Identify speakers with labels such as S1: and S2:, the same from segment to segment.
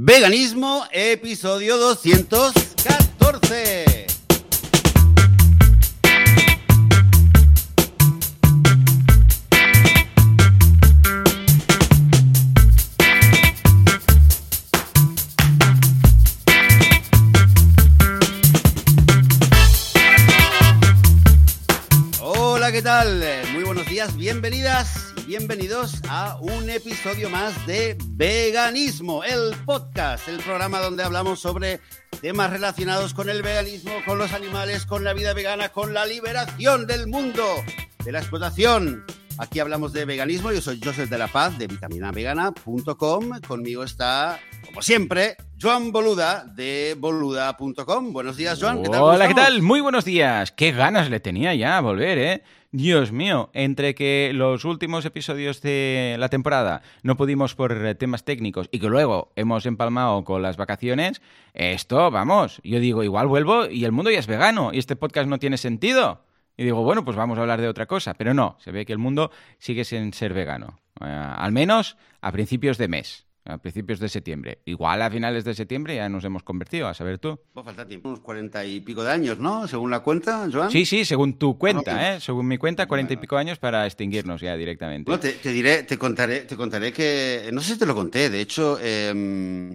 S1: Veganismo, episodio 214. Hola, ¿qué tal? Muy buenos días, bienvenidas bienvenidos a un episodio más de Veganismo, el podcast, el programa donde hablamos sobre temas relacionados con el veganismo, con los animales, con la vida vegana, con la liberación del mundo de la explotación. Aquí hablamos de veganismo, yo soy Joseph de la Paz de vitaminavegana.com, conmigo está, como siempre, Joan Boluda de boluda.com. Buenos días, Joan. ¿Qué tal? ¿Cómo
S2: Hola, ¿qué tal? Muy buenos días. Qué ganas le tenía ya a volver, ¿eh? Dios mío, entre que los últimos episodios de la temporada no pudimos por eh, temas técnicos y que luego hemos empalmado con las vacaciones, esto, vamos, yo digo, igual vuelvo y el mundo ya es vegano y este podcast no tiene sentido. Y digo, bueno, pues vamos a hablar de otra cosa. Pero no, se ve que el mundo sigue sin ser vegano. Eh, al menos a principios de mes, a principios de septiembre. Igual a finales de septiembre ya nos hemos convertido, a saber tú.
S1: Pues falta tiempo, unos cuarenta y pico de años, ¿no? Según la cuenta, Joan.
S2: Sí, sí, según tu cuenta,
S1: Ah,
S2: ¿eh? Según mi cuenta, cuarenta y pico años para extinguirnos ya directamente.
S1: No, te, te diré, te contaré, te contaré que, no sé si te lo conté, de hecho, eh,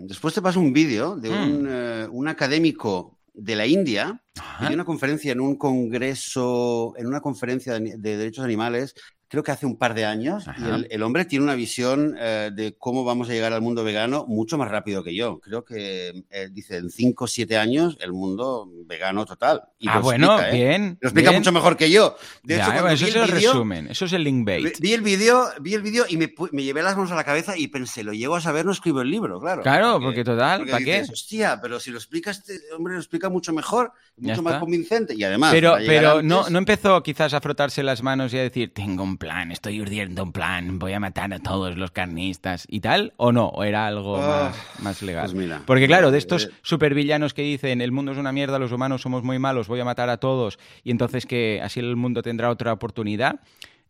S1: después te paso un vídeo de un, eh, un académico de la India que
S2: Ajá.
S1: dio una conferencia en un congreso, en una conferencia de, de derechos animales, creo que hace un par de años, y el, el hombre tiene una visión eh, de cómo vamos a llegar al mundo vegano mucho más rápido que yo. Creo que, eh, dice, en 5 o 7 años, el mundo vegano total. Y
S2: ah,
S1: lo
S2: bueno,
S1: explica, ¿eh?
S2: bien.
S1: Lo explica
S2: bien.
S1: mucho mejor que yo. De
S2: Ya,
S1: hecho,
S2: eso es
S1: el vídeo-
S2: resumen, eso es el link bait.
S1: Vi el vídeo, vi el vídeo y me, me llevé las manos a la cabeza y pensé, lo llego a saber, no escribo el libro, claro.
S2: Claro, porque total,
S1: porque
S2: ¿para qué?
S1: Hostia, pero si lo explica este hombre, lo explica mucho mejor, mucho más convincente y además.
S2: Pero, pero
S1: antes.
S2: no, no empezó quizás a frotarse las manos y a decir, tengo un plan, estoy urdiendo un plan, voy a matar a todos los carnistas y tal, o no, o era algo
S1: Ah,
S2: más, más legal.
S1: pues mira,
S2: Porque claro, de
S1: eh,
S2: estos supervillanos que dicen, el mundo es una mierda, los humanos somos muy malos, voy a matar a todos, y entonces que así el mundo tendrá otra oportunidad,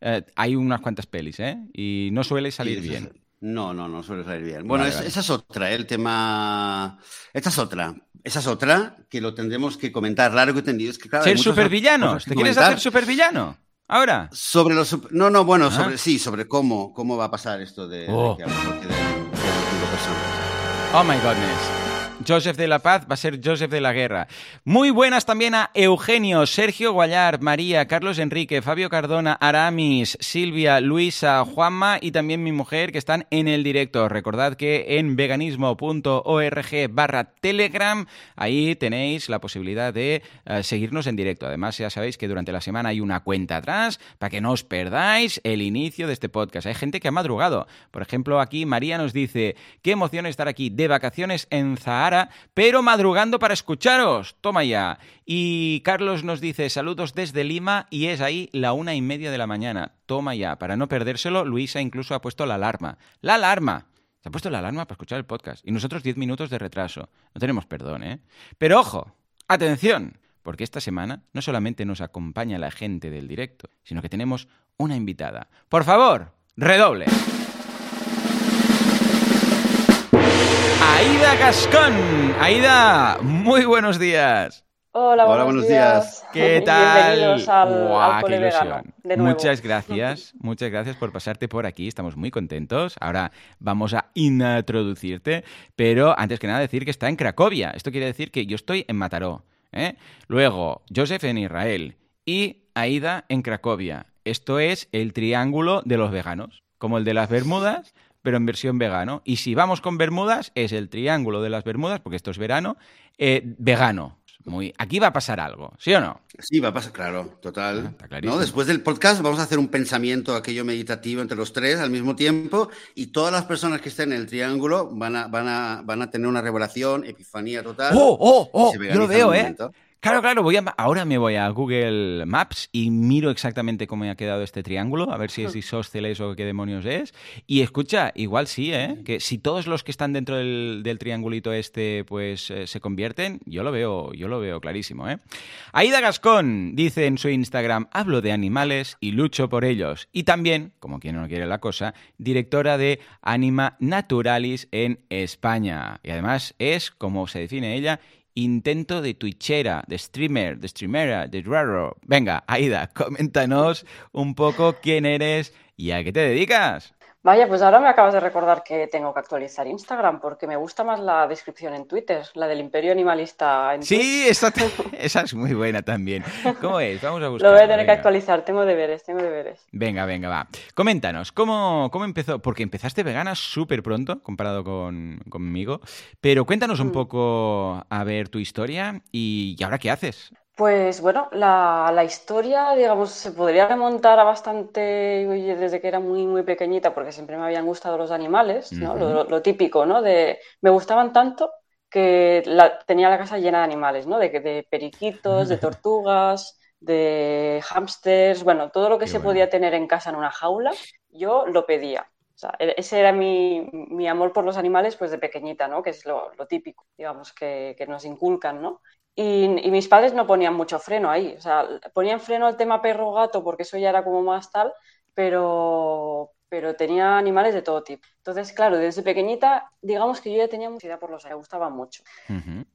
S2: eh, hay unas cuantas pelis, ¿eh? Y no suele salir
S1: Sí,
S2: bien.
S1: No, no, no suele salir bien. Bueno,
S2: Vale,
S1: es-
S2: vale.
S1: esa es otra, ¿eh? el tema. Esta es otra. Esa es otra que lo tendremos que comentar largo y tendido. Es que, claro, hay
S2: ¿Ser supervillano? ¿Te quieres hacer supervillano? ¿Ahora?
S1: Sobre los no, no, bueno,
S2: Ah.
S1: sobre sí, sobre cómo, cómo va a pasar esto de, de
S2: Oh.
S1: que hablamos aquí de, de las cinco personas.
S2: Oh my goodness. Joseph de la Paz va a ser Joseph de la Guerra. Muy buenas también a Eugenio, Sergio Guayar, María, Carlos Enrique, Fabio Cardona, Aramis, Silvia, Luisa, Juanma y también mi mujer que están en el directo. Recordad que en veganismo.org barra Telegram ahí tenéis la posibilidad de eh, seguirnos en directo. Además ya sabéis que durante la semana hay una cuenta atrás para que no os perdáis el inicio de este podcast. Hay gente que ha madrugado. Por ejemplo, aquí María nos dice, qué emoción estar aquí de vacaciones en Zahara, pero madrugando para escucharos. Toma ya. Y Carlos nos dice, saludos desde Lima y es ahí la una y media de la mañana. Toma ya. Para no perdérselo, Luisa incluso ha puesto la alarma. ¡La alarma! Se ha puesto la alarma para escuchar el podcast. Y nosotros 10 minutos de retraso. No tenemos perdón, ¿eh? Pero ojo, atención, porque esta semana no solamente nos acompaña la gente del directo, sino que tenemos una invitada. Por favor, redoble. Aida Gascón. Aida, muy buenos días.
S3: Hola,
S1: Hola,
S3: buenos,
S1: buenos
S3: días.
S1: días.
S2: ¿Qué tal?
S3: Bienvenidos al,
S2: Guau,
S3: al
S2: qué ilusión.
S3: de nuevo.
S2: Muchas gracias, muchas gracias por pasarte por aquí. Estamos muy contentos. Ahora vamos a introducirte, pero antes que nada decir que está en Cracovia. Esto quiere decir que yo estoy en Mataró. ¿eh? Luego, Joseph en Israel y Aida en Cracovia. Esto es el triángulo de los veganos, como el de las Bermudas, pero en versión vegano. Y si vamos con Bermudas, es el triángulo de las Bermudas, porque esto es verano, eh, vegano. Muy... Aquí va a pasar algo, ¿sí o no?
S1: Sí, va a pasar, claro,
S2: Ah,
S1: total.
S2: está clarísimo.
S1: ¿No? Después del podcast vamos a hacer un pensamiento, aquello meditativo entre los tres al mismo tiempo y todas las personas que estén en el triángulo van a, van a, van a tener una revelación, epifanía total.
S2: ¡Oh, oh, oh! Yo lo veo, ¿eh? Claro, claro, voy a, ahora me voy a Google Maps y miro exactamente cómo me ha quedado este triángulo, a ver si es isósceles o qué demonios es. Y escucha, igual sí, ¿eh? Que si todos los que están dentro del, triangulito este, pues eh, se convierten, yo lo veo, yo lo veo clarísimo, ¿eh? Aida Gascón dice en su Instagram, hablo de animales y lucho por ellos. Y también, como quien no quiere la cosa, directora de Anima Naturalis en España. Y además es, como se define ella, intento de twitchera, de streamer, de streamera, de raro. Venga, Aida, coméntanos un poco quién eres y a qué te dedicas.
S3: Vaya, pues ahora me acabas de recordar que tengo que actualizar Instagram porque me gusta más la descripción en Twitter, la del Imperio Animalista en
S2: Sí, esa, esa, es muy buena también. ¿Cómo es? Vamos a buscar.
S3: Lo voy a tener que actualizar, tengo deberes, tengo deberes.
S2: Venga, venga, va. Coméntanos, ¿cómo, cómo empezó? Porque empezaste vegana súper pronto comparado con, conmigo, pero cuéntanos un mm. poco a ver tu historia y, y ahora qué haces.
S3: Pues bueno, la, la, historia, digamos, se podría remontar a bastante desde que era muy, muy pequeñita, porque siempre me habían gustado los animales, ¿no? lo, típico, ¿no? De, me gustaban tanto que la, tenía la casa llena de animales, ¿no? De, de periquitos, de tortugas, de hámsters, bueno, todo lo que se podía tener en casa en una jaula, yo lo pedía. O sea, e, ese era mi, mi, amor por los animales, pues de pequeñita, ¿no? Que es lo, lo típico, digamos, que, que, nos inculcan, ¿no? Y, mis padres no ponían mucho freno ahí, o sea, ponían freno al tema perro-gato porque eso ya era como más tal, pero, pero tenía animales de todo tipo. Entonces, claro, desde pequeñita, digamos que yo ya tenía mucha idea por los me gustaba mucho.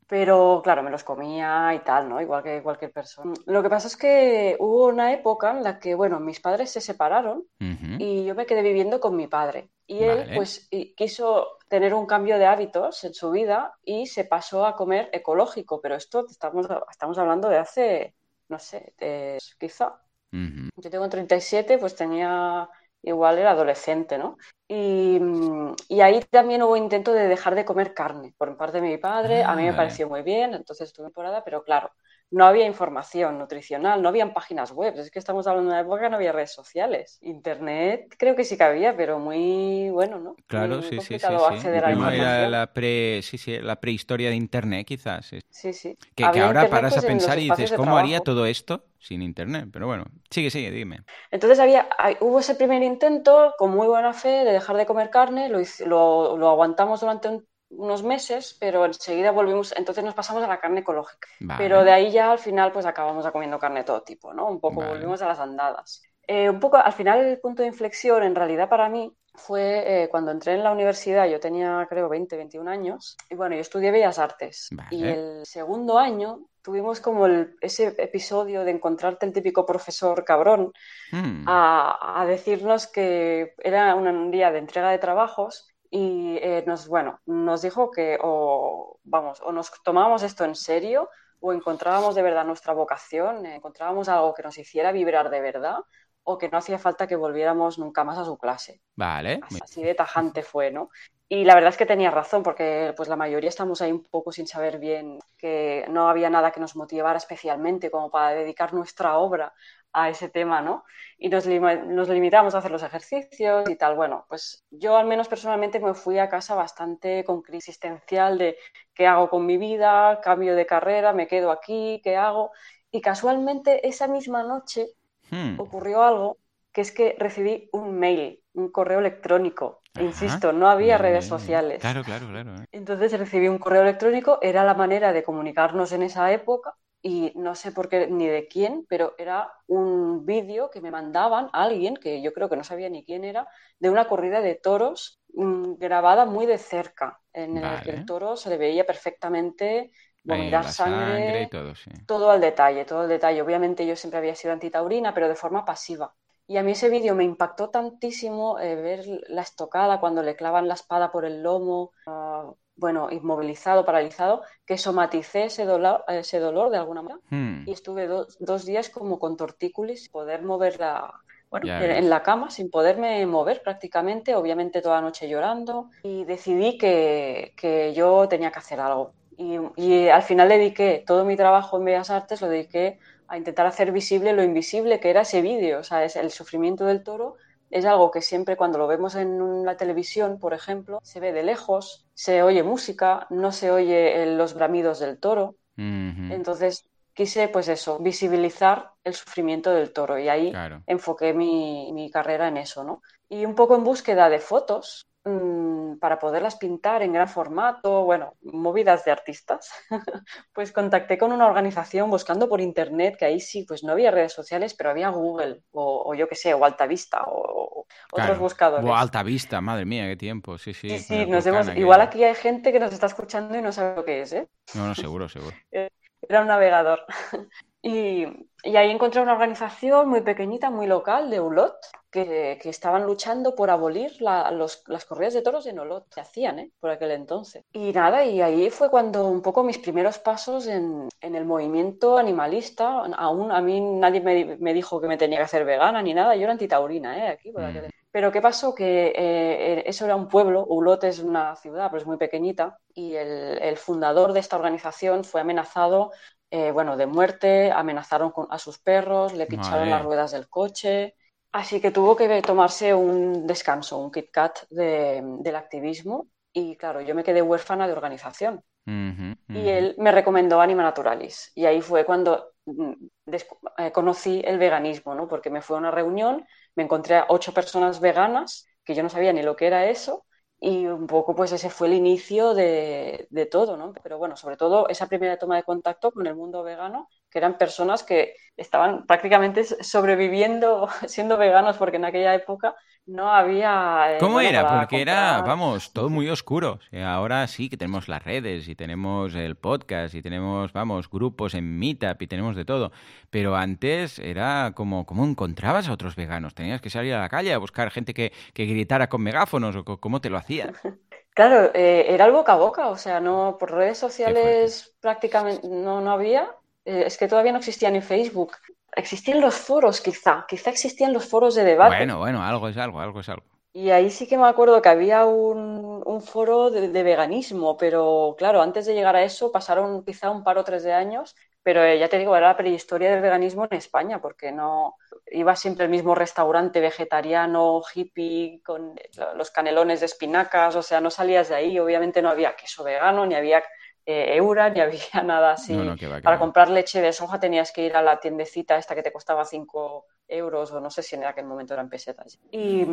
S3: Pero, claro, me los comía y tal, ¿no? Igual que cualquier persona. Lo que pasa es que hubo una época en la que, bueno, mis padres se separaron y yo me quedé viviendo con mi padre. Y él, pues, quiso tener un cambio de hábitos en su vida y se pasó a comer ecológico. Pero esto estamos, estamos hablando de hace, no sé, quizá. Yo tengo 37, pues tenía, igual era adolescente, ¿no? Y, y, ahí también hubo intento de dejar de comer carne por parte de mi padre. a mí me ah, pareció muy bien, entonces estuve temporada, pero claro, no había información nutricional, no habían páginas web. Es que estamos hablando de una época que no había redes sociales. Internet creo que sí que había, pero muy bueno, ¿no?
S2: Claro, sí, sí, sí, acceder a la, la, pre, sí, sí, la prehistoria de Internet, quizás.
S3: Sí, sí.
S2: Que, ahora paras pues, a pensar y dices, ¿cómo haría todo esto sin Internet? Pero bueno, sigue, sigue, dime.
S3: Entonces había, hubo ese primer intento con muy buena fe de dejar de comer carne, lo, lo, lo aguantamos durante un unos meses, pero enseguida volvimos, entonces nos pasamos a la carne ecológica. Pero de ahí ya al final pues acabamos comiendo carne de todo tipo, ¿no? Un poco volvimos a las andadas. Eh, un poco al final el punto de inflexión en realidad para mí fue eh, cuando entré en la universidad, yo tenía creo 20, 21 años, y bueno, yo estudié Bellas Artes. Y el segundo año tuvimos como ese episodio de encontrarte el típico profesor cabrón hmm. a, a, decirnos que era un día de entrega de trabajos y eh, nos, bueno, nos dijo que o, vamos, o nos tomábamos esto en serio o encontrábamos de verdad nuestra vocación, encontrábamos algo que nos hiciera vibrar de verdad o que no hacía falta que volviéramos nunca más a su clase.
S2: Vale.
S3: Así, de tajante fue, ¿no? Y la verdad es que tenía razón, porque pues la mayoría estamos ahí un poco sin saber bien que no había nada que nos motivara especialmente como para dedicar nuestra obra a ese tema, ¿no? Y nos, nos, limitamos a hacer los ejercicios y tal. Bueno, pues yo al menos personalmente me fui a casa bastante con crisis existencial de qué hago con mi vida, cambio de carrera, me quedo aquí, qué hago. Y casualmente esa misma noche hmm. ocurrió algo que es que recibí un mail, un correo electrónico. Insisto, no había redes sociales.
S2: Claro, claro, claro.
S3: Entonces recibí un correo electrónico, era la manera de comunicarnos en esa época y no sé por qué ni de quién, pero era un vídeo que me mandaban a alguien, que yo creo que no sabía ni quién era, de una corrida de toros mm, grabada muy de cerca, en el que el toro se le veía perfectamente vomitar sangre,
S2: todo,
S3: todo al detalle, todo al detalle. Obviamente yo siempre había sido antitaurina, pero de forma pasiva. Y a mí ese vídeo me impactó tantísimo eh, ver la estocada cuando le clavan la espada por el lomo, uh, bueno, inmovilizado, paralizado, que somaticé ese dolor, ese dolor de alguna manera hmm. y estuve dos días como con tortícolis, poder mover la, bueno, en, la cama sin poderme mover prácticamente, obviamente toda la noche llorando y decidí que, que yo tenía que hacer algo. Y, y, al final dediqué todo mi trabajo en Bellas Artes, lo dediqué a intentar hacer visible lo invisible que era ese vídeo, o sea, es el sufrimiento del toro es algo que siempre cuando lo vemos en la televisión, por ejemplo, se ve de lejos, se oye música, no se oye los bramidos del toro. Entonces, quise, pues eso, visibilizar el sufrimiento del toro y ahí enfoqué mi, mi, carrera en eso, ¿no? Y un poco en búsqueda de fotos mmm, para poderlas pintar en gran formato, bueno, movidas de artistas, pues contacté con una organización buscando por internet, que ahí sí, pues no había redes sociales, pero había Google o, o yo qué sé, o Altavista o, otros buscadores.
S2: O Altavista, madre mía, qué tiempo, sí, sí.
S3: Sí, sí, nos vemos. Igual aquí hay gente que nos está escuchando y no sabe lo que es, ¿eh?
S2: No, no, seguro, seguro.
S3: Era un navegador. Y, ahí encontré una organización muy pequeñita, muy local, de Ulot, que, estaban luchando por abolir las corridas de toros en Olot, se hacían ¿eh? por aquel entonces. Y nada, y ahí fue cuando un poco mis primeros pasos en, el movimiento animalista. Aún a mí nadie me, dijo que me tenía que hacer vegana ni nada, yo era antitaurina, ¿eh? Aquí, por aquel... Mm. Pero ¿qué pasó? Que eh, eso era un pueblo, Ulot es una ciudad, pero es muy pequeñita, y el, fundador de esta organización fue amenazado eh, bueno, de muerte, amenazaron a sus perros, le pincharon las ruedas del coche. Así que tuvo que tomarse un descanso, un Kit Kat del activismo. Y claro, yo me quedé huérfana de organización. Y él me recomendó Anima Naturalis. Y ahí fue cuando mm, eh, conocí el veganismo, ¿no? Porque me fui a una reunión, me encontré a ocho personas veganas, que yo no sabía ni lo que era eso, y un poco pues ese fue el inicio de, de, todo, ¿no? Pero bueno, sobre todo esa primera toma de contacto con el mundo vegano, que eran personas que estaban prácticamente sobreviviendo siendo veganos, porque en aquella época no había...
S2: Eh, ¿Cómo era? Porque era, vamos, todo muy oscuro. ahora sí que tenemos las redes y tenemos el podcast y tenemos, vamos, grupos en Meetup y tenemos de todo. Pero antes era como, ¿cómo encontrabas a otros veganos? ¿Tenías que salir a la calle a buscar gente que, que gritara con megáfonos o cómo te lo hacías?
S3: Claro, eh, era el boca a boca, o sea, no por redes sociales prácticamente no, no había. Eh, es que todavía no existía ni Facebook. Existían los foros, quizá, quizá existían los foros de debate.
S2: Bueno, bueno, algo es algo, algo es algo.
S3: Y ahí sí que me acuerdo que había un, un foro de, veganismo, pero claro, antes de llegar a eso pasaron quizá un par o tres de años, pero eh, ya te digo, era la prehistoria del veganismo en España, porque no iba siempre el mismo restaurante vegetariano, hippie, con los canelones de espinacas, o sea, no salías de ahí, obviamente no había queso vegano, ni había eh, Eura, ni había nada así. Para comprar leche de soja tenías que ir a la tiendecita esta que te costaba 5 euros o no sé si en aquel momento eran pesetas. Y,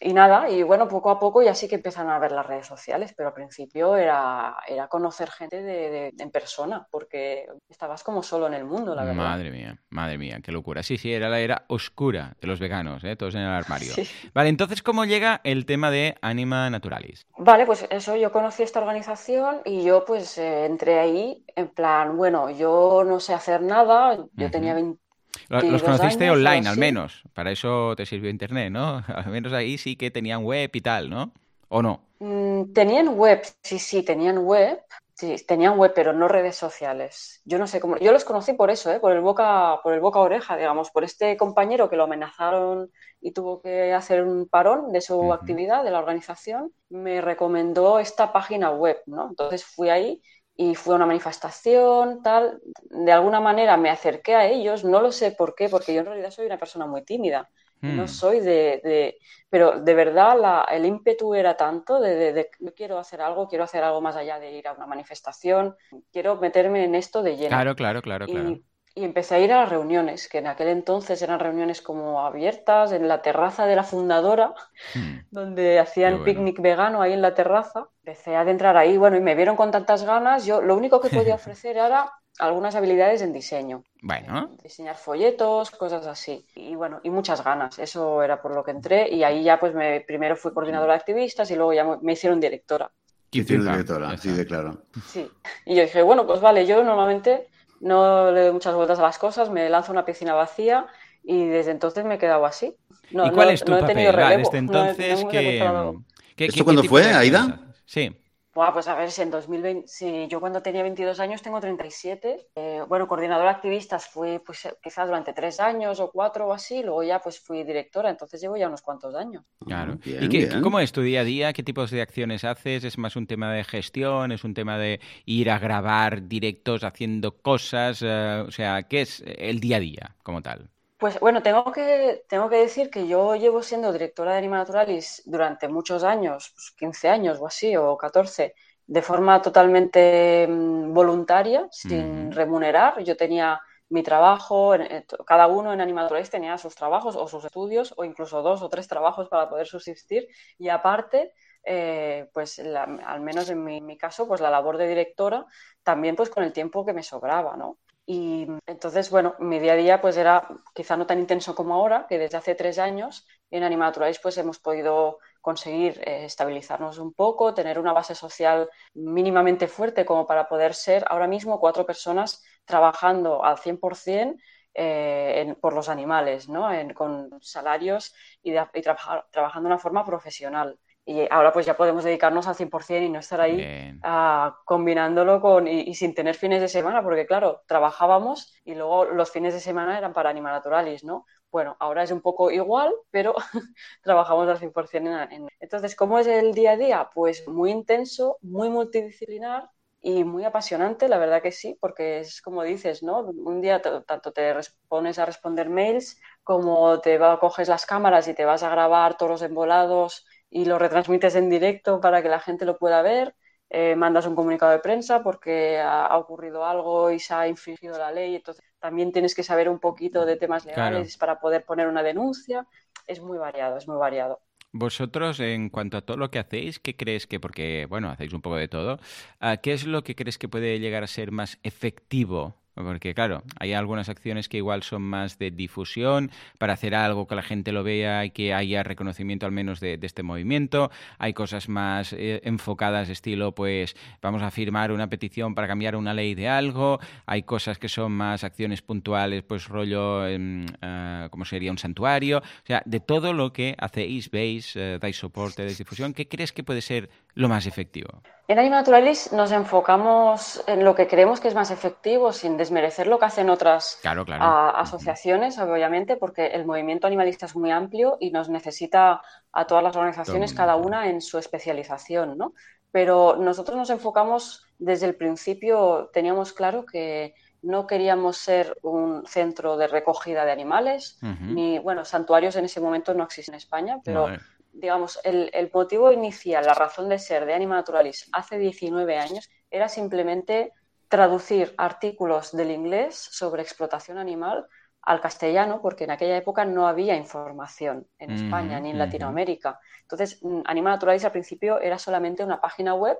S3: y, nada, y bueno, poco a poco ya sí que empiezan a ver las redes sociales, pero al principio era, era conocer gente de, en persona, porque estabas como solo en el mundo, la verdad.
S2: Madre mía, madre mía, qué locura. Sí, sí, era la era oscura de los veganos, ¿eh? todos en el armario. Vale, entonces, ¿cómo llega el tema de Anima Naturalis?
S3: Vale, pues eso, yo conocí esta organización y yo pues eh, entré ahí en plan, bueno, yo no sé hacer nada, yo tenía 20
S2: los conociste online, al menos. Para eso te sirvió Internet, ¿no? Al menos ahí sí que tenían web y tal, ¿no? ¿O no?
S3: Mm, tenían web, sí, sí, tenían web. Sí, tenían web, pero no redes sociales. Yo no sé cómo. Yo los conocí por eso, ¿eh? por el boca, por el boca oreja, digamos, por este compañero que lo amenazaron y tuvo que hacer un parón de su actividad, de la organización. Me recomendó esta página web, ¿no? Entonces fui ahí y fue una manifestación, tal. De alguna manera me acerqué a ellos, no lo sé por qué, porque yo en realidad soy una persona muy tímida. No hmm. soy de, Pero de verdad la, el ímpetu era tanto de, de, quiero hacer algo, quiero hacer algo más allá de ir a una manifestación, quiero meterme en esto de lleno.
S2: Claro, claro, claro, claro.
S3: Y empecé a ir a las reuniones, que en aquel entonces eran reuniones como abiertas, en la terraza de la fundadora, hmm. donde hacían picnic vegano ahí en la terraza. Empecé a adentrar ahí, bueno, y me vieron con tantas ganas. Yo lo único que podía ofrecer era algunas habilidades en diseño.
S2: Bueno.
S3: Diseñar folletos, cosas así. Y bueno, y muchas ganas. Eso era por lo que entré. Y ahí ya, pues, me, primero fui coordinadora de activistas y luego ya me hicieron directora.
S1: Hicieron directora, sí, de claro.
S3: Sí. Y yo dije, bueno, pues vale, yo normalmente no le doy muchas vueltas a las cosas, me lanzo a una piscina vacía y desde entonces me he quedado así.
S2: ¿Y cuál es tu papel? Desde entonces,
S1: ¿Esto cuándo fue, Aida?
S2: Sí.
S3: Pues a ver, si en 2020, yo cuando tenía 22 años tengo 37. Eh, bueno, coordinadora de activistas fui pues quizás durante tres años o cuatro o así, luego ya pues fui directora, entonces llevo ya unos cuantos años.
S2: Claro. ¿Y qué, cómo es tu día a día? ¿Qué tipos de acciones haces? ¿Es más un tema de gestión? ¿Es un tema de ir a grabar directos haciendo cosas? Eh, o sea, ¿qué es el día a día como tal?
S3: Pues bueno, tengo que, tengo que decir que yo llevo siendo directora de Anima Naturalis durante muchos años, 15 pues, años o así, o 14, de forma totalmente mm, voluntaria, sin remunerar. Yo tenía mi trabajo, cada uno en Animatronics tenía sus trabajos o sus estudios o incluso dos o tres trabajos para poder subsistir y aparte, eh, pues al menos en mi, mi, caso, pues la labor de directora también pues con el tiempo que me sobraba, ¿no? Y entonces, bueno, mi día a día pues era quizá no tan intenso como ahora, que desde hace tres años en Animaturalis pues hemos podido conseguir eh, estabilizarnos un poco, tener una base social mínimamente fuerte como para poder ser ahora mismo cuatro personas trabajando al 100% eh, por los animales, ¿no? con salarios y, trabajando de una forma profesional y ahora pues ya podemos dedicarnos al 100% y no estar ahí ah, combinándolo con y, sin tener fines de semana, porque claro, trabajábamos y luego los fines de semana eran para Animal Naturalis, ¿no? Bueno, ahora es un poco igual, pero trabajamos al 100% en, Entonces, ¿cómo es el día a día? Pues muy intenso, muy multidisciplinar y muy apasionante, la verdad que sí, porque es como dices, ¿no? Un día tanto te pones a responder mails como te va, coges las cámaras y te vas a grabar todos los embolados y lo retransmites en directo para que la gente lo pueda ver. Eh, mandas un comunicado de prensa porque ha, ocurrido algo y se ha infringido la ley, entonces también tienes que saber un poquito de temas legales para poder poner una denuncia. Es muy variado, es muy variado.
S2: Vosotros, en cuanto a todo lo que hacéis, ¿qué crees que, porque, bueno, hacéis un poco de todo, ah, ¿qué es lo que crees que puede llegar a ser más efectivo porque claro, hay algunas acciones que igual son más de difusión, para hacer algo que la gente lo vea y que haya reconocimiento al menos de, este movimiento. Hay cosas más eh, enfocadas estilo, pues vamos a firmar una petición para cambiar una ley de algo. Hay cosas que son más acciones puntuales, pues rollo, eh, como sería un santuario. O sea, de todo lo que hacéis, veis, eh, dais soporte, de difusión, ¿qué crees que puede ser lo más efectivo?
S3: En Anima Naturalis nos enfocamos en lo que creemos que es más efectivo, sin desmerecer lo que hacen otras asociaciones, obviamente, porque el movimiento animalista es muy amplio y nos necesita a todas las organizaciones, cada una en su especialización, ¿no? Pero nosotros nos enfocamos desde el principio, teníamos claro que no queríamos ser un centro de recogida de animales, ni, bueno, santuarios en ese momento no existen en España, pero digamos, el, motivo inicial, la razón de ser de Anima Naturalis hace 19 años era simplemente traducir artículos del inglés sobre explotación animal al castellano, porque en aquella época no había información en España ni en Latinoamérica. Entonces, mm, Anima Naturalis al principio era solamente una página web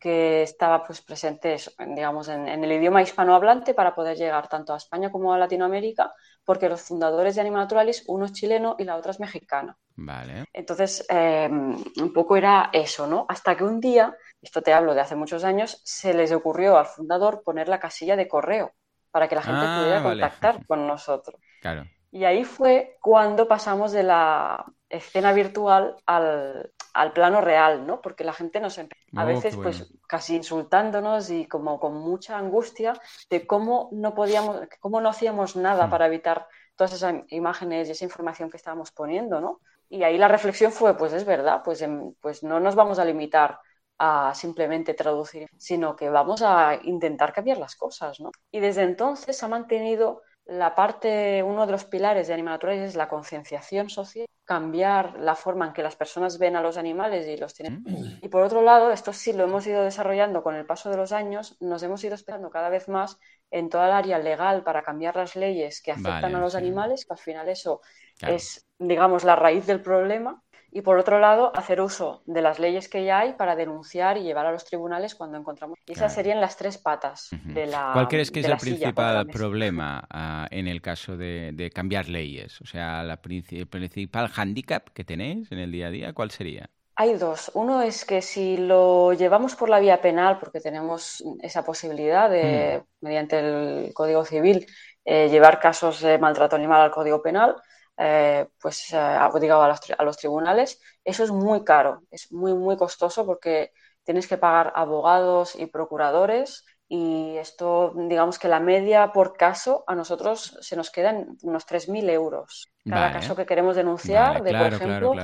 S3: que estaba pues, presente, digamos, en, el idioma hispanohablante para poder llegar tanto a España como a Latinoamérica, porque los fundadores de Anima Naturalis, uno es chileno y la otra es mexicana.
S2: Vale.
S3: Entonces, em, un poco era eso, ¿no? Hasta que un día, esto te hablo de hace muchos años, se les ocurrió al fundador poner la casilla de correo para que la gente ah, pudiera contactar con nosotros.
S2: Claro.
S3: Y ahí fue cuando pasamos de la escena virtual al, plano real, ¿no? Porque la gente nos empezó a oh, veces pues casi insultándonos y como con mucha angustia de cómo no podíamos, cómo no hacíamos nada hmm. para evitar todas esas imágenes y esa información que estábamos poniendo, ¿no? Y ahí la reflexión fue, pues es verdad, pues, pues no nos vamos a limitar a simplemente traducir, sino que vamos a intentar cambiar las cosas, ¿no? Y desde entonces ha mantenido la parte, uno de los pilares de Animal es la concienciación social, cambiar la forma en que las personas ven a los animales y los tienen. Mm. Y por otro lado, esto sí lo hemos ido desarrollando con el paso de los años, nos hemos ido esperando cada vez más en toda el área legal para cambiar las leyes que afectan a los animales, que al final eso es, digamos, la raíz del problema y por otro lado hacer uso de las leyes que ya hay para denunciar y llevar a los tribunales cuando encontramos. Y esas serían las tres patas de la.
S2: ¿Cuál crees que es el principal problema ah, en el caso de, cambiar leyes? O sea, la el principal hándicap que tenéis en el día a día, ¿cuál sería?
S3: Hay dos. Uno es que si lo llevamos por la vía penal, porque tenemos esa posibilidad de, mm. mediante el Código Civil, eh, llevar casos de maltrato animal al Código Penal, eh, pues, eh, digo, a, los, a los tribunales, eso es muy caro, es muy, muy costoso porque tienes que pagar abogados y procuradores y esto, digamos que la media por caso a nosotros se nos quedan unos 3.000 euros. Cada caso que queremos denunciar, de por ejemplo,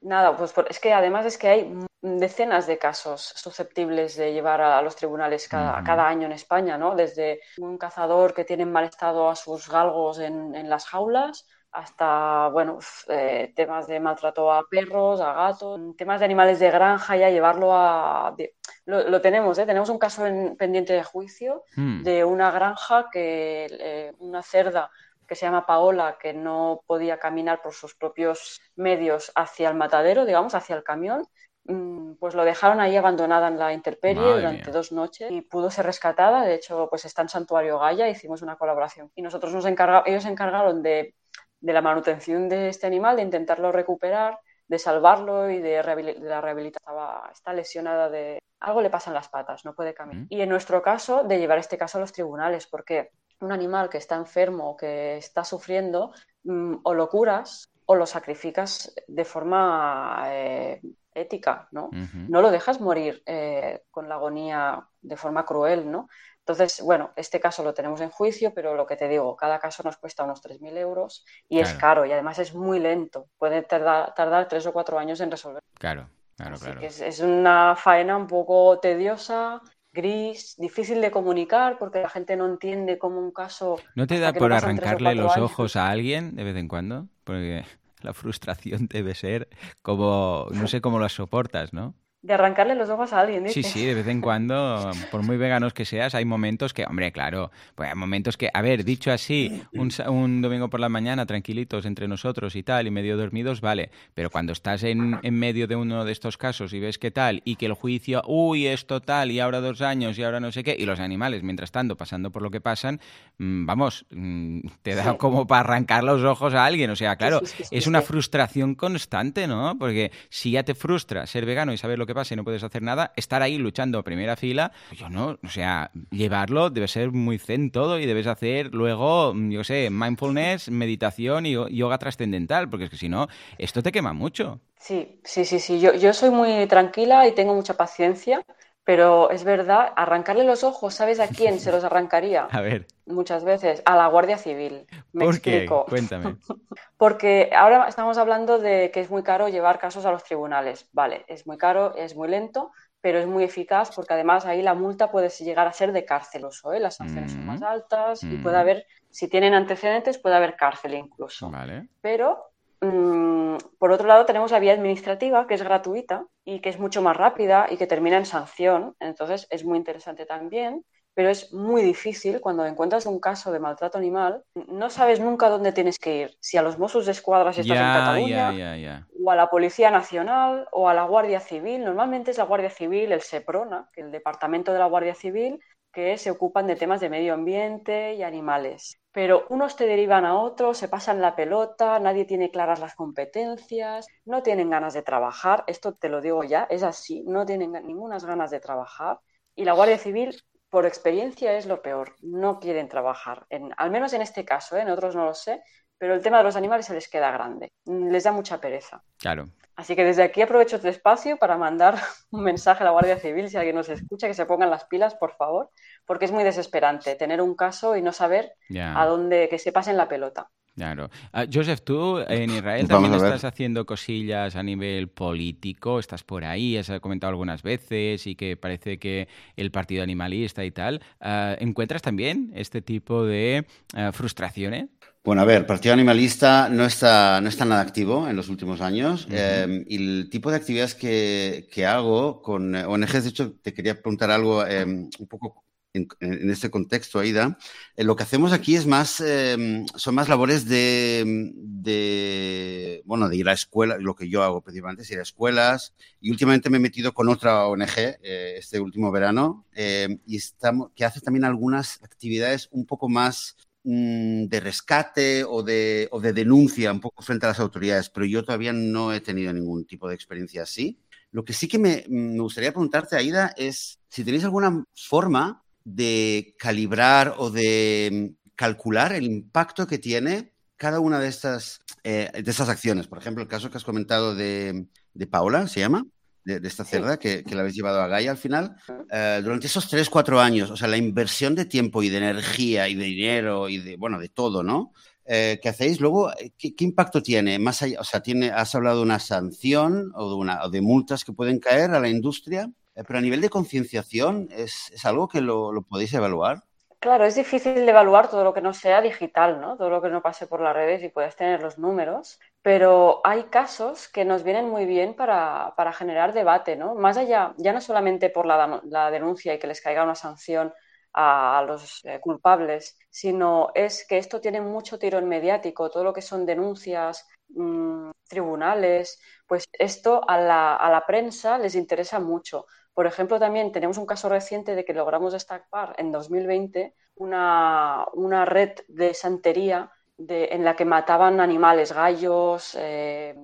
S3: nada, pues es que además es que hay decenas de casos susceptibles de llevar a, los tribunales cada, cada, año en España, ¿no? Desde un cazador que tiene en mal estado a sus galgos en, en las jaulas hasta, bueno, eh, temas de maltrato a perros, a gatos, temas de animales de granja, ya llevarlo a... lo, tenemos, ¿eh? tenemos un caso en, pendiente de juicio hmm. de una granja que eh, una cerda que se llama Paola, que no podía caminar por sus propios medios hacia el matadero, digamos, hacia el camión, mm, pues lo dejaron ahí abandonada en la intemperie durante dos noches y pudo ser rescatada. De hecho, pues está en Santuario Gaya, hicimos una colaboración. Y nosotros nos encargamos, ellos se encargaron de de la manutención de este animal, de intentarlo recuperar, de salvarlo y de, la rehabilitación. Estaba, está lesionada de algo le pasa en las patas, no puede caminar. Y en nuestro caso, de llevar este caso a los tribunales, porque un animal que está enfermo, que está sufriendo, mm, o lo curas o lo sacrificas de forma eh, ética, ¿no? No lo dejas morir eh, con la agonía de forma cruel, ¿no? Entonces, bueno, este caso lo tenemos en juicio, pero lo que te digo, cada caso nos cuesta unos 3.000 euros y es caro y además es muy lento. Puede tardar, tardar tres o cuatro años en resolver.
S2: Claro, claro, claro.
S3: es, una faena un poco tediosa, gris, difícil de comunicar porque la gente no entiende cómo un caso...
S2: ¿No te da por arrancarle los ojos a alguien de vez en cuando? Porque la frustración debe ser como, no sé cómo lo soportas, ¿no?
S3: De arrancarle los ojos a alguien.
S2: Sí, sí, de vez en cuando, por muy veganos que seas, hay momentos que, hombre, claro, pues hay momentos que, a ver, dicho así, un, un domingo por la mañana, tranquilitos entre nosotros y tal, y medio dormidos, vale, pero cuando estás en, en medio de uno de estos casos y ves qué tal, y que el juicio, uy, es total, y ahora dos años, y ahora no sé qué, y los animales, mientras tanto, pasando por lo que pasan, mm, vamos, mm, te da como para arrancar los ojos a alguien, o sea, claro, es una frustración constante, ¿no? Porque si ya te frustra ser vegano y saber lo que pasa y no puedes hacer nada, estar ahí luchando a primera fila, yo no, o sea, llevarlo debe ser muy zen todo y debes hacer luego, yo sé, mindfulness, meditación y yoga trascendental, porque es que si no, esto te quema mucho.
S3: Sí, sí, sí, sí, yo, yo soy muy tranquila y tengo mucha paciencia. Pero es verdad, arrancarle los ojos, ¿sabes a quién se los arrancaría?
S2: A ver.
S3: Muchas veces, a la Guardia Civil.
S2: Me ¿Por explico. qué? Cuéntame.
S3: Porque ahora estamos hablando de que es muy caro llevar casos a los tribunales. Vale, es muy caro, es muy lento, pero es muy eficaz porque además ahí la multa puede llegar a ser de cárcel, ¿eh? las sanciones son más mm. altas y puede mm. haber, si tienen antecedentes, puede haber cárcel incluso.
S2: Vale.
S3: Pero por otro lado, tenemos la vía administrativa, que es gratuita y que es mucho más rápida y que termina en sanción. Entonces, es muy interesante también, pero es muy difícil cuando encuentras un caso de maltrato animal. No sabes nunca dónde tienes que ir. Si a los Mossos de Escuadra si estás en Cataluña, o a la Policía Nacional, o a la Guardia Civil. Normalmente es la Guardia Civil, el SEPRONA, el Departamento de la Guardia Civil, que se ocupan de temas de medio ambiente y animales. Pero unos te derivan a otros, se pasan la pelota, nadie tiene claras las competencias, no tienen ganas de trabajar, esto te lo digo ya, es así, no tienen ninguna ganas de trabajar. Y la Guardia Civil, por experiencia, es lo peor, no quieren trabajar, al menos en este caso, ¿eh? en otros no lo sé, pero el tema de los animales se les queda grande, les da mucha pereza.
S2: Claro.
S3: Así que desde aquí aprovecho este espacio para mandar un mensaje a la Guardia Civil, si alguien nos escucha, que se pongan las pilas, por favor, porque es muy desesperante tener un caso y no saber a dónde, que se pasen la pelota.
S2: Claro. Ah, Joseph, tú en Israel también estás haciendo cosillas a nivel político, estás por ahí, has comentado algunas veces y que parece que el partido animalista y tal. Ah, ¿Encuentras también este tipo de ah, frustraciones?
S1: Bueno, a ver, Partido Animalista no está, no está nada activo en los últimos años. Em, y el tipo de actividades que, que, hago con ONGs, de hecho, te quería preguntar algo em, un poco en, este contexto, Aida, eh, lo que hacemos aquí es más, em, son más labores de, de, bueno, de ir a escuelas, lo que yo hago principalmente es ir a escuelas. Y últimamente me he metido con otra ONG eh, este último verano. Y estamos, que hace también algunas actividades un poco más de rescate o de, o de denuncia un poco frente a las autoridades, pero yo todavía no he tenido ningún tipo de experiencia así. Lo que sí que me, me gustaría preguntarte, Aida, es si tenéis alguna forma de calibrar o de mm, calcular el impacto que tiene cada una de estas, eh, de estas acciones. Por ejemplo, el caso que has comentado de, de Paola, ¿se llama? De, esta cerda que, que, la habéis llevado a Gaia al final, eh, durante esos 3, 4 años, o sea, la inversión de tiempo y de energía y de dinero y de, bueno, de todo, ¿no? Eh, ¿Qué hacéis? Luego, eh, ¿qué, impacto tiene? Más allá, o sea, tiene, has hablado de una sanción o de, una, o de multas que pueden caer a la industria, pero a nivel de concienciación, ¿es, ¿es, algo que lo, lo podéis evaluar?
S3: Claro, es difícil de evaluar todo lo que no sea digital, ¿no? Todo lo que no pase por las redes y puedes tener los números, pero hay casos que nos vienen muy bien para, generar debate, ¿no? Más allá, ya no solamente por la, denuncia y que les caiga una sanción a, los eh, culpables, sino es que esto tiene mucho tiro en mediático, todo lo que son denuncias, mm, tribunales, pues esto a la, a la prensa les interesa mucho. Por ejemplo, también tenemos un caso reciente de que logramos destapar en 2020 una, una red de santería en la que mataban animales, gallos, eh,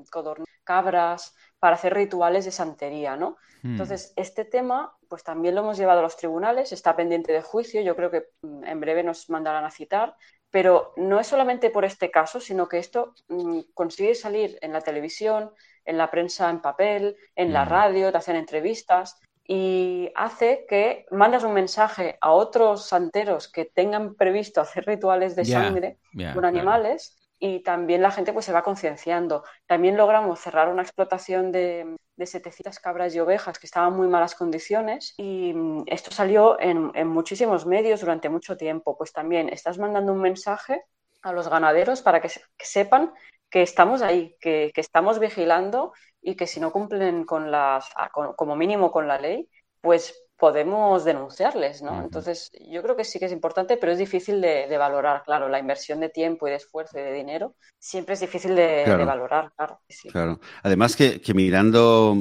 S3: cabras, para hacer rituales de santería, ¿no? Hmm. Entonces, este tema, pues también lo hemos llevado a los tribunales, está pendiente de juicio, yo creo que mm, en breve nos mandarán a citar, pero no es solamente por este caso, sino que esto mm, consigue salir en la televisión, en la prensa en papel, en la hmm. radio, te hacen entrevistas y hace que mandas un mensaje a otros santeros que tengan previsto hacer rituales de sangre con animales y también la gente pues se va concienciando. También logramos cerrar una explotación de, de 700 cabras y ovejas que estaban en muy malas condiciones y mm, esto salió en, muchísimos medios durante mucho tiempo. Pues también estás mandando un mensaje a los ganaderos para que, sepan que estamos ahí, que, que estamos vigilando y que si no cumplen con las, como mínimo con la ley, pues podemos denunciarles, ¿no? Entonces, yo creo que sí que es importante, pero es difícil de, valorar, claro, la inversión de tiempo y de esfuerzo y de dinero siempre es difícil de, valorar, claro.
S1: Claro. Además que, mirando,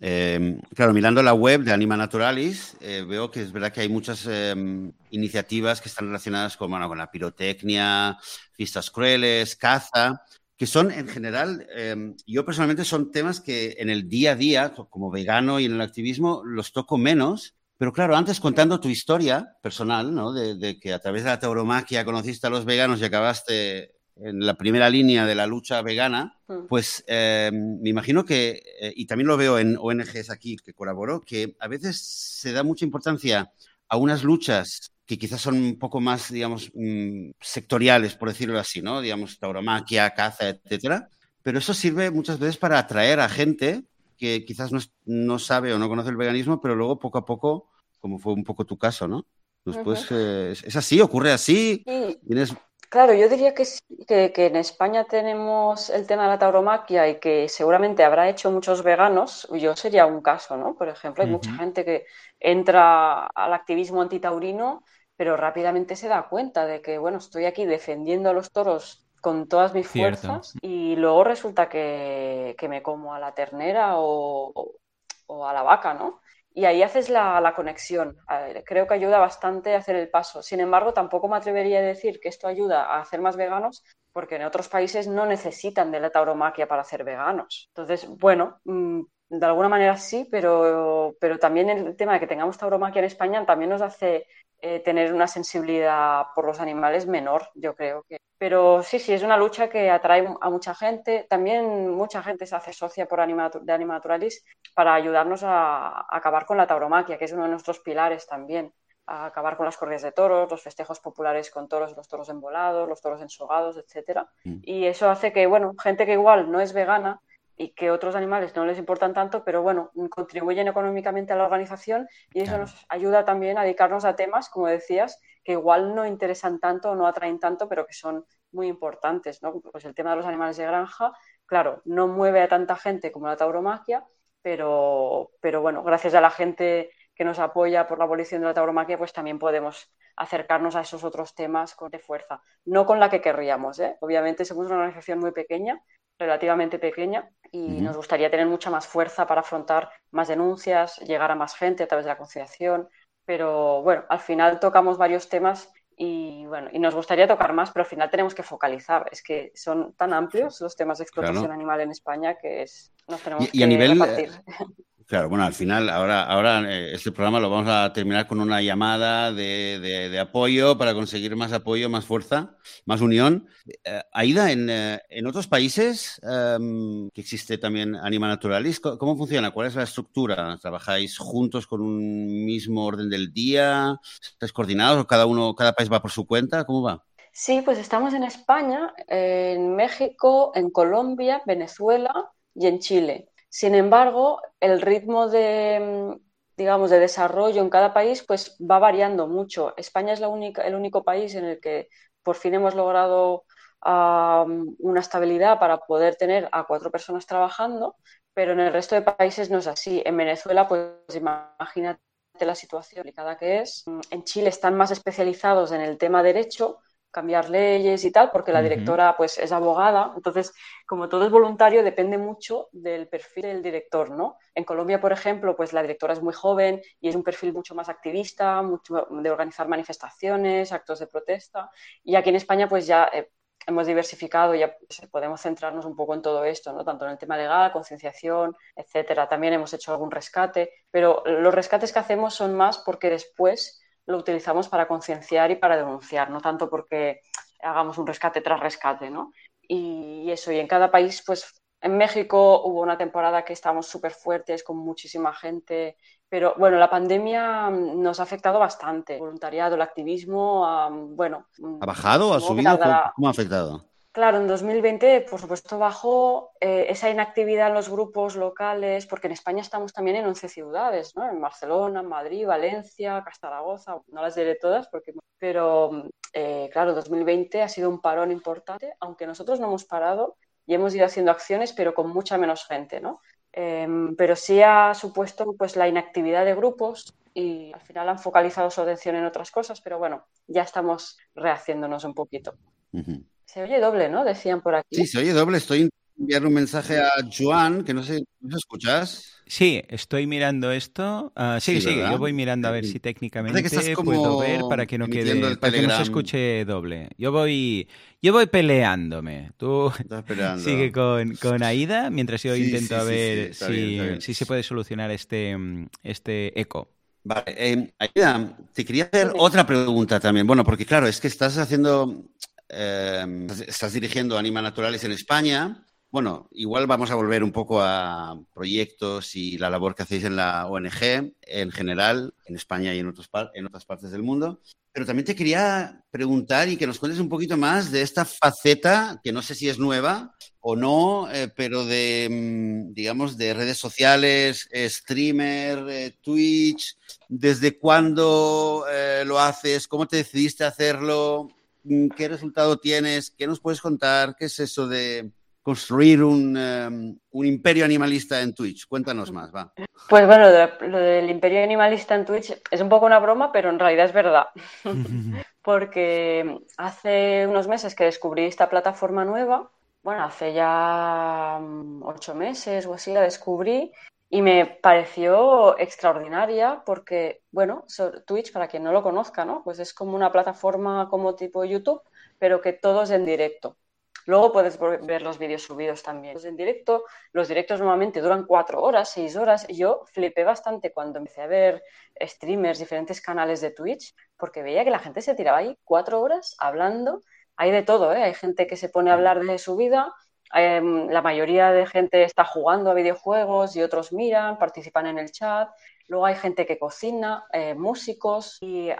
S1: em, claro, mirando la web de Anima Naturalis, eh, veo que es verdad que hay muchas em, iniciativas que están relacionadas con, bueno, con la pirotecnia, fiestas crueles, caza, que son en general, em, yo personalmente son temas que en el día a día, como vegano y en el activismo, los toco menos. Pero claro, antes contando tu historia personal, ¿no? De, que a través de la tauromaquia conociste a los veganos y acabaste en la primera línea de la lucha vegana, mm. pues em, me imagino que, eh, y también lo veo en ONGs aquí que colaboro, que a veces se da mucha importancia a unas luchas que quizás son un poco más, digamos, mm, sectoriales, por decirlo así, ¿no? Digamos, tauromaquia, caza, etcétera. Pero eso sirve muchas veces para atraer a gente que quizás no, sabe o no conoce el veganismo, pero luego poco a poco, como fue un poco tu caso, ¿no? Después eh, es, así, ocurre así.
S3: Claro, yo diría que, que, que, en España tenemos el tema de la tauromaquia y que seguramente habrá hecho muchos veganos. Yo sería un caso, ¿no? Por ejemplo, hay mucha gente que entra al activismo antitaurino pero rápidamente se da cuenta de que, bueno, estoy aquí defendiendo a los toros con todas mis fuerzas y luego resulta que, me como a la ternera o, a la vaca, ¿no? Y ahí haces la, conexión. Creo que ayuda bastante a hacer el paso. Sin embargo, tampoco me atrevería a decir que esto ayuda a hacer más veganos, porque en otros países no necesitan de la tauromaquia para hacer veganos. Entonces, bueno, mm, de alguna manera sí, pero, pero también el tema de que tengamos tauromaquia en España también nos hace eh, tener una sensibilidad por los animales menor, yo creo que. Pero sí, sí, es una lucha que atrae a mucha gente. También mucha gente se hace socia por Anima, de Anima Naturalis para ayudarnos a, acabar con la tauromaquia, que es uno de nuestros pilares también. A acabar con las corridas de toros, los festejos populares con toros, los toros embolados, los toros ensogados, etc. Mm. Y eso hace que, bueno, gente que igual no es vegana, y que otros animales no les importan tanto, pero bueno, contribuyen económicamente a la organización y eso nos ayuda también a dedicarnos a temas, como decías, que igual no interesan tanto o no atraen tanto, pero que son muy importantes, ¿no? Pues el tema de los animales de granja, claro, no mueve a tanta gente como la tauromaquia, pero, pero bueno, gracias a la gente que nos apoya por la abolición de la tauromaquia, pues también podemos acercarnos a esos otros temas con de fuerza. No con la que querríamos, ¿eh? Obviamente somos una organización muy pequeña, relativamente pequeña, y nos gustaría tener mucha más fuerza para afrontar más denuncias, llegar a más gente a través de la conciliación. Pero bueno, al final tocamos varios temas y bueno, y nos gustaría tocar más, pero al final tenemos que focalizar. Es que son tan amplios los temas de explotación animal en España que es, nos tenemos y, que a nivel, repartir.
S1: Claro, bueno, al final, ahora, ahora eh, este programa lo vamos a terminar con una llamada de, apoyo para conseguir más apoyo, más fuerza, más unión. Eh, Aida, en, eh, en, otros países em, que existe también Anima Naturalis, ¿cómo funciona? ¿Cuál es la estructura? ¿Trabajáis juntos con un mismo orden del día? ¿Estáis coordinados o cada uno, cada país va por su cuenta? ¿Cómo va?
S3: Sí, pues estamos en España, en México, en Colombia, Venezuela y en Chile. Sin embargo, el ritmo de, digamos, de desarrollo en cada país, pues va variando mucho. España es la única, el único país en el que por fin hemos logrado una estabilidad para poder tener a cuatro personas trabajando, pero en el resto de países no es así. En Venezuela, pues imagínate la situación complicada que es. En Chile están más especializados en el tema derecho, cambiar leyes y tal, porque la directora pues es abogada. Entonces, como todo es voluntario, depende mucho del perfil del director, ¿no? En Colombia, por ejemplo, pues la directora es muy joven y es un perfil mucho más activista, mucho de organizar manifestaciones, actos de protesta. Y aquí en España, pues ya eh, hemos diversificado, ya pues, podemos centrarnos un poco en todo esto, ¿no? Tanto en el tema legal, concienciación, etcétera. También hemos hecho algún rescate, pero los rescates que hacemos son más porque después lo utilizamos para concienciar y para denunciar, no tanto porque hagamos un rescate tras rescate, ¿no? Y eso, y en cada país, pues en México hubo una temporada que estábamos súper fuertes, con muchísima gente, pero bueno, la pandemia nos ha afectado bastante. El voluntariado, el activismo, bueno.
S1: ¿Ha bajado ha subido? ¿Cómo ha afectado?
S3: Claro, en 2020, por supuesto, bajó eh, esa inactividad en los grupos locales, porque en España estamos también en 11 ciudades, ¿no? En Barcelona, Madrid, Valencia, Zaragoza, no las diré todas, porque, pero eh, claro, 2020 ha sido un parón importante, aunque nosotros no hemos parado y hemos ido haciendo acciones, pero con mucha menos gente, ¿no? Em, pero sí ha supuesto pues, la inactividad de grupos y al final han focalizado su atención en otras cosas, pero bueno, ya estamos rehaciéndonos un poquito. Se oye doble, ¿no? Decían por aquí.
S1: Sí, se oye doble. Estoy enviando un mensaje a Joan, que no sé, ¿nos escuchas?
S2: Sí, estoy mirando esto. Uh, sí, sí, yo voy mirando a ver si técnicamente puedo ver para que no quede, para que no se escuche doble. Yo voy, yo voy peleándome. Tú sigue con, con, Aida mientras yo intento a ver si, si, se puede solucionar este, este eco.
S1: Vale, eh, Aida, te quería hacer otra pregunta también. Bueno, porque claro, es que estás haciendo Em, estás dirigiendo Anima Naturales en España. Bueno, igual vamos a volver un poco a proyectos y la labor que hacéis en la ONG en general, en España y en, otros en otras partes del mundo. Pero también te quería preguntar y que nos cuentes un poquito más de esta faceta, que no sé si es nueva o no, eh, pero de, mm, digamos, de redes sociales, streamer, eh, Twitch, ¿desde cuándo eh, lo haces? ¿Cómo te decidiste hacerlo? Mm, ¿Qué resultado tienes? ¿Qué nos puedes contar? ¿Qué es eso de construir un, em, un imperio animalista en Twitch? Cuéntanos más, va.
S3: Pues bueno, lo, del imperio animalista en Twitch es un poco una broma, pero en realidad es verdad. Porque hace unos meses que descubrí esta plataforma nueva, bueno, hace ya mm, ocho meses o así la descubrí y me pareció extraordinaria porque, bueno, Twitch, para quien no lo conozca, ¿no? Pues es como una plataforma como tipo YouTube, pero que todo es en directo. Luego puedes ver los vídeos subidos también. En directo, los directos normalmente duran cuatro horas, seis horas. Yo flipé bastante cuando empecé a ver streamers, diferentes canales de Twitch, porque veía que la gente se tiraba ahí cuatro horas hablando. Hay de todo, ¿eh? Hay gente que se pone a hablar de su vida, Em, la mayoría de gente está jugando a videojuegos y otros miran, participan en el chat. Luego hay gente que cocina, eh, músicos y,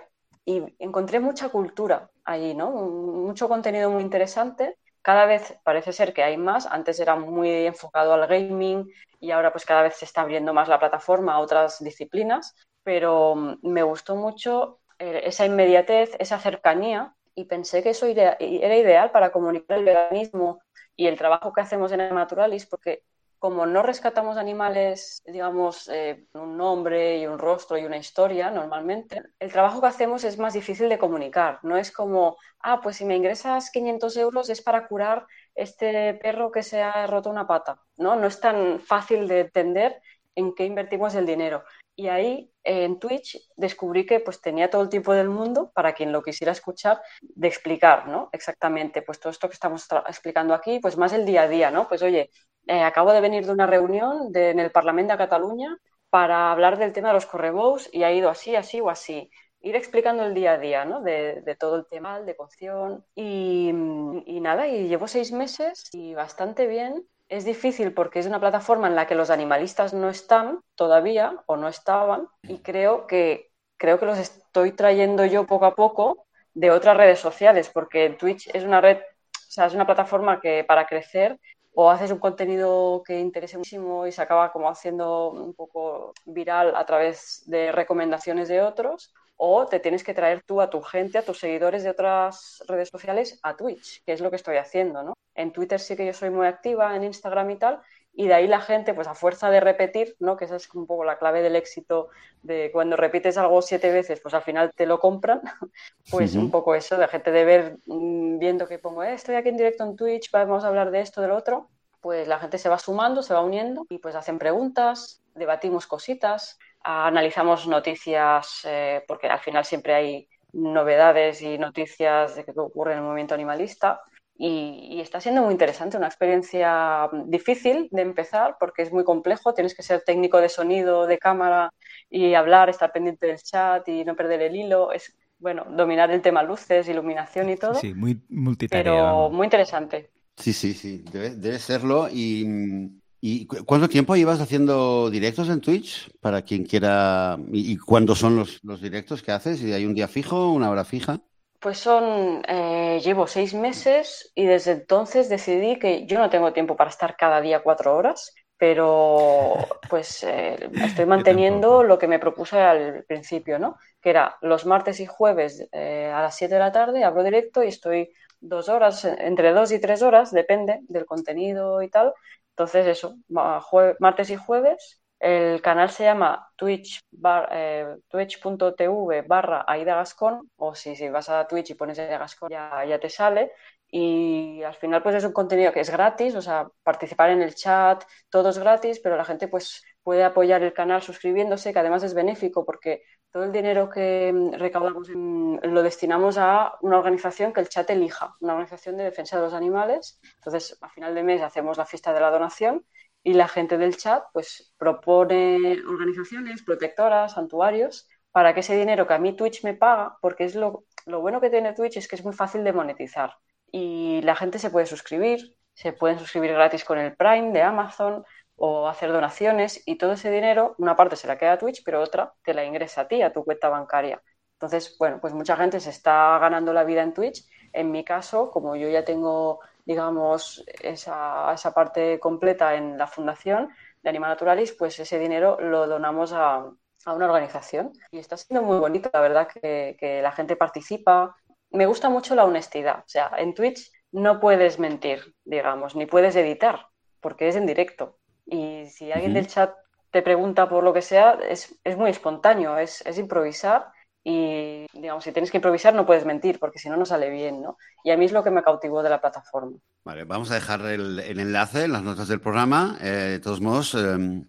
S3: encontré mucha cultura ahí, ¿no? Mucho contenido muy interesante. Cada vez parece ser que hay más. Antes era muy enfocado al gaming y ahora pues cada vez se está abriendo más la plataforma a otras disciplinas. Pero mm, me gustó mucho eh, esa inmediatez, esa cercanía y pensé que eso era ideal para comunicar el veganismo y el trabajo que hacemos en Naturalis, porque como no rescatamos animales, digamos, eh, un nombre y un rostro y una historia normalmente, el trabajo que hacemos es más difícil de comunicar. No es como, ah, pues si me ingresas 500 euros es para curar este perro que se ha roto una pata. No, no es tan fácil de entender en qué invertimos el dinero. Y ahí en Twitch descubrí que pues tenía todo el tiempo del mundo, para quien lo quisiera escuchar, de explicar, ¿no? Exactamente, pues todo esto que estamos explicando aquí, pues más el día a día, ¿no? Pues oye, eh, acabo de venir de una reunión en el Parlamento de Cataluña para hablar del tema de los correbous y ha ido así, así o así. Ir explicando el día a día, ¿no? De, todo el tema de cocción y, y nada, y llevo seis meses y bastante bien es difícil porque es una plataforma en la que los animalistas no están todavía o no estaban y creo que creo que los estoy trayendo yo poco a poco de otras redes sociales porque Twitch es una red, o sea, es una plataforma que para crecer o haces un contenido que interese muchísimo y se acaba como haciendo un poco viral a través de recomendaciones de otros, o te tienes que traer tú a tu gente, a tus seguidores de otras redes sociales a Twitch, que es lo que estoy haciendo, ¿no? En Twitter sí que yo soy muy activa, en Instagram y tal, y de ahí la gente, pues a fuerza de repetir, ¿no? Que esa es un poco la clave del éxito de cuando repites algo siete veces, pues al final te lo compran, pues un poco eso, de gente de ver, mm, viendo que pongo, eh, estoy aquí en directo en Twitch, vamos a hablar de esto, de lo otro, pues la gente se va sumando, se va uniendo y pues hacen preguntas, debatimos cositas, analizamos noticias, eh, porque al final siempre hay novedades y noticias de qué ocurre en el movimiento animalista y, está siendo muy interesante, una experiencia difícil de empezar porque es muy complejo, tienes que ser técnico de sonido, de cámara y hablar, estar pendiente del chat y no perder el hilo, es bueno, dominar el tema luces, iluminación y todo.
S2: Sí, muy multitarea.
S3: Pero muy interesante.
S1: Sí, sí, sí, debe, serlo. Y, ¿Y cuánto tiempo llevas haciendo directos en Twitch? Para quien quiera. ¿Y, cuándo son los, los directos que haces? ¿Y hay un día fijo, una hora fija?
S3: Pues son, eh, llevo seis meses y desde entonces decidí que yo no tengo tiempo para estar cada día cuatro horas, pero pues eh, estoy manteniendo lo que me propuse al principio, ¿no? Que era los martes y jueves eh, a las siete de la tarde, abro directo y estoy dos horas, entre dos y tres horas, depende del contenido y tal. Entonces eso, martes y jueves el canal se llama twitch eh, twitch.tv barra Aida Gascón o si, si, vas a Twitch y pones Aida Gascón ya, ya, te sale y al final pues es un contenido que es gratis, o sea, participar en el chat, todo es gratis, pero la gente pues puede apoyar el canal suscribiéndose, que además es benéfico porque todo el dinero que mm, recaudamos lo destinamos a una organización que el chat elija, una organización de defensa de los animales. Entonces, a final de mes hacemos la fiesta de la donación y la gente del chat pues propone organizaciones protectoras, santuarios, para que ese dinero que a mí Twitch me paga, porque es lo, lo bueno que tiene Twitch es que es muy fácil de monetizar y la gente se puede suscribir, se pueden suscribir gratis con el Prime de Amazon o hacer donaciones y todo ese dinero, una parte se la queda a Twitch, pero otra te la ingresa a ti, a tu cuenta bancaria. Entonces, bueno, pues mucha gente se está ganando la vida en Twitch. En mi caso, como yo ya tengo digamos, esa, esa parte completa en la fundación de Anima Naturalis, pues ese dinero lo donamos a, a una organización. Y está siendo muy bonito, la verdad, que, que, la gente participa. Me gusta mucho la honestidad. O sea, en Twitch no puedes mentir, digamos, ni puedes editar, porque es en directo. Y si alguien del chat te pregunta por lo que sea, es, es muy espontáneo, es, es improvisar y, digamos, si tienes que improvisar no puedes mentir, porque si no, no sale bien, ¿no? Y a mí es lo que me cautivó de la plataforma.
S1: Vale, vamos a dejar el, enlace en las notas del programa. Eh, de todos modos, em,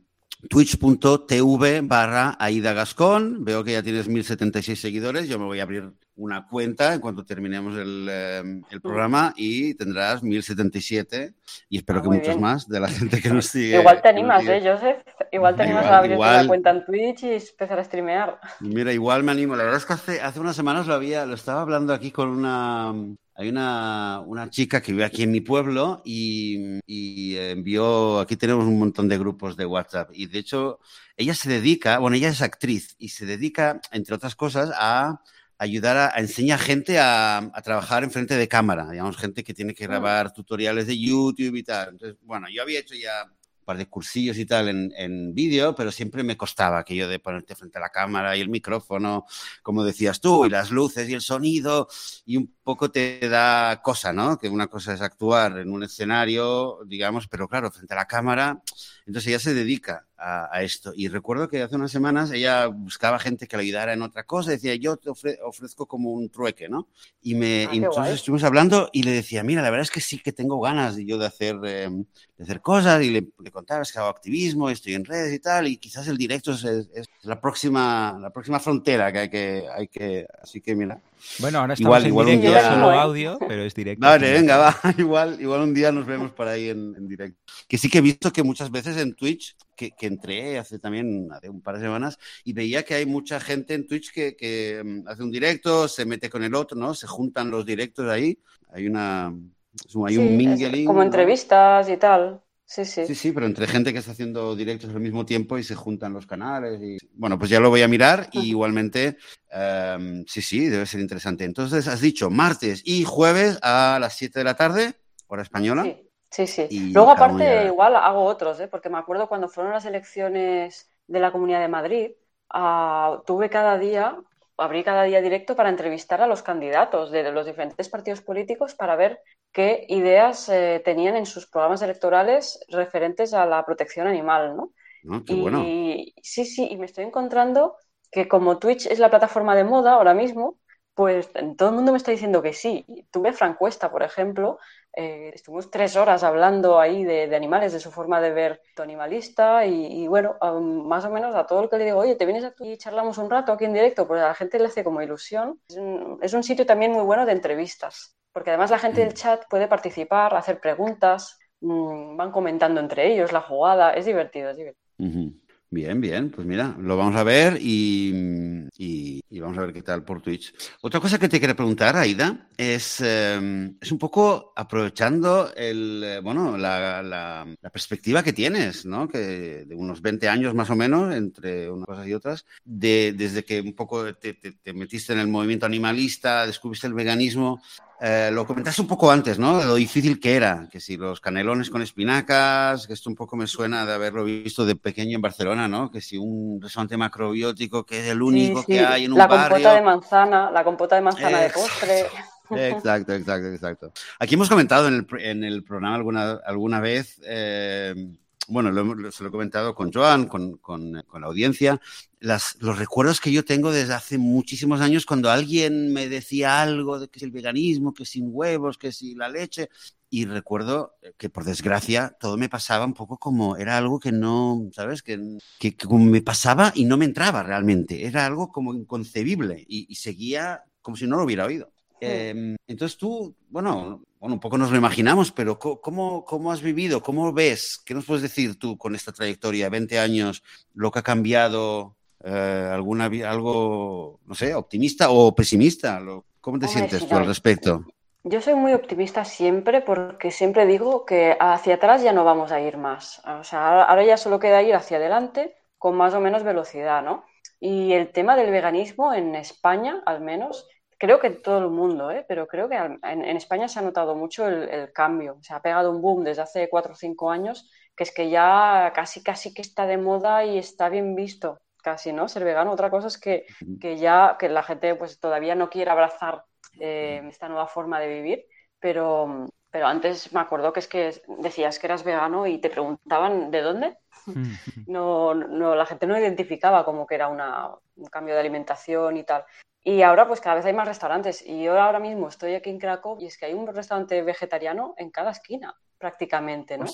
S1: twitch.tv barra Aida Gascón. Veo que ya tienes 1076 seguidores. Yo me voy a abrir una cuenta en cuanto terminemos el, em, el programa y tendrás 1077 y espero ah, que muchos más de la gente que nos sigue.
S3: Igual te animas, ¿eh, Joseph? Igual te animas a abrir una cuenta en Twitch y empezar a streamear.
S1: Mira, igual me animo. La verdad es que hace, hace unas semanas lo había, lo estaba hablando aquí con una, hay una, una, chica que vive aquí en mi pueblo y, y, envió, aquí tenemos un montón de grupos de WhatsApp y de hecho ella se dedica, bueno, ella es actriz y se dedica, entre otras cosas, a ayudar a, enseñar gente a, a, trabajar en frente de cámara, digamos, gente que tiene que grabar tutoriales de YouTube y tal. Entonces, bueno, yo había hecho ya un par de cursillos y tal en, en vídeo, pero siempre me costaba aquello de ponerte frente a la cámara y el micrófono, como decías tú, y las luces y el sonido, y un poco te da cosa, ¿no? Que una cosa es actuar en un escenario, digamos, pero claro, frente a la cámara, entonces ella se dedica a, esto. Y recuerdo que hace unas semanas ella buscaba gente que le ayudara en otra cosa, decía, yo te ofrezco como un trueque, ¿no? Y, me, ah, entonces estuvimos hablando y le decía, mira, la verdad es que sí que tengo ganas yo de hacer, em, de hacer cosas y le, le contaba, es que hago activismo, estoy en redes y tal, y quizás el directo es, es, la, próxima, la próxima frontera que hay que, hay que, así que mira.
S2: Bueno, ahora estamos igual, en directo, día... solo audio, pero es directo.
S1: Vale, venga, va, igual, igual un día nos vemos por ahí en, en directo. Que sí que he visto que muchas veces en Twitch que, que, entré hace también hace un par de semanas y veía que hay mucha gente en Twitch que, que, mm, hace un directo, se mete con el otro, ¿no? Se juntan los directos ahí. Hay una hay un mingling.
S3: Como entrevistas y tal. Sí, sí.
S1: Sí, sí, pero entre gente que está haciendo directos al mismo tiempo y se juntan los canales. Y... Bueno, pues ya lo voy a mirar y igualmente, um, sí, sí, debe ser interesante. Entonces, has dicho martes y jueves a las 7 de la tarde, hora española.
S3: Sí. Sí, sí. Luego, aparte, igual hago otros, ¿eh? porque me acuerdo cuando fueron las elecciones de la Comunidad de Madrid, ah, tuve cada día, abrí cada día directo para entrevistar a los candidatos de los diferentes partidos políticos para ver qué ideas eh, tenían en sus programas electorales referentes a la protección animal, ¿no?
S1: Ah, qué bueno.
S3: Y sí, sí, y me estoy encontrando que como Twitch es la plataforma de moda ahora mismo, pues todo el mundo me está diciendo que sí. Tuve Francuesta, por ejemplo, eh, estuvimos tres horas hablando ahí de, animales, de su forma de ver animalista y, bueno, más o menos a todo el que le digo, oye, ¿te vienes aquí y charlamos un rato aquí en directo? Pues a la gente le hace como ilusión. Es un, sitio también muy bueno de entrevistas, porque además la gente del mm. chat puede participar, hacer preguntas, mm, van comentando entre ellos la jugada, es divertido, es divertido.
S1: Bien, bien, pues mira, lo vamos a ver y, vamos a ver qué tal por Twitch. Otra cosa que te quiero preguntar, Aida, es, em, es un poco aprovechando el, bueno, la, perspectiva que tienes, ¿no? Que de unos 20 años más o menos, entre unas cosas y otras, de, desde que un poco te, te metiste en el movimiento animalista, descubriste el veganismo, eh, lo comentaste un poco antes, ¿no? De lo difícil que era, que si los canelones con espinacas, que esto un poco me suena de haberlo visto de pequeño en Barcelona, ¿no? Que si un restaurante macrobiótico que es el único que hay en un barrio.
S3: La compota de manzana, la compota de manzana de postre.
S1: Exacto, exacto, exacto. Aquí hemos comentado en el, en el programa alguna, alguna vez eh, bueno, se lo he comentado con Joan, con, la audiencia, las, los recuerdos que yo tengo desde hace muchísimos años cuando alguien me decía algo de que es el veganismo, que sin huevos, que si la leche, y recuerdo que por desgracia todo me pasaba un poco como era algo que no, ¿sabes? Que, que, me pasaba y no me entraba realmente, era algo como inconcebible y seguía como si no lo hubiera oído. Em, entonces tú, bueno, bueno, un poco nos lo imaginamos, pero ¿cómo, ¿cómo has vivido? ¿Cómo ves? ¿Qué nos puedes decir tú con esta trayectoria, 20 años, lo que ha cambiado? Eh, alguna, algo, no sé, optimista o pesimista? ¿Cómo te sientes tú al respecto?
S3: Yo soy muy optimista siempre porque siempre digo que hacia atrás ya no vamos a ir más. O sea, ahora ya solo queda ir hacia adelante con más o menos velocidad, ¿no? Y el tema del veganismo en España, al menos, creo que en todo el mundo, ¿eh? pero creo que en, España se ha notado mucho el, cambio. Se ha pegado un boom desde hace cuatro o cinco años, que es que ya casi, casi que está de moda y está bien visto, casi, ¿no? Ser vegano. Otra cosa es que, que ya que la gente pues todavía no quiere abrazar eh, esta nueva forma de vivir, pero, pero antes me acuerdo que es que decías que eras vegano y te preguntaban de dónde. No, no, la gente no identificaba como que era una, un cambio de alimentación y tal. Y ahora pues cada vez hay más restaurantes. Y yo ahora mismo estoy aquí en Krakow y es que hay un restaurante vegetariano en cada esquina prácticamente, ¿no?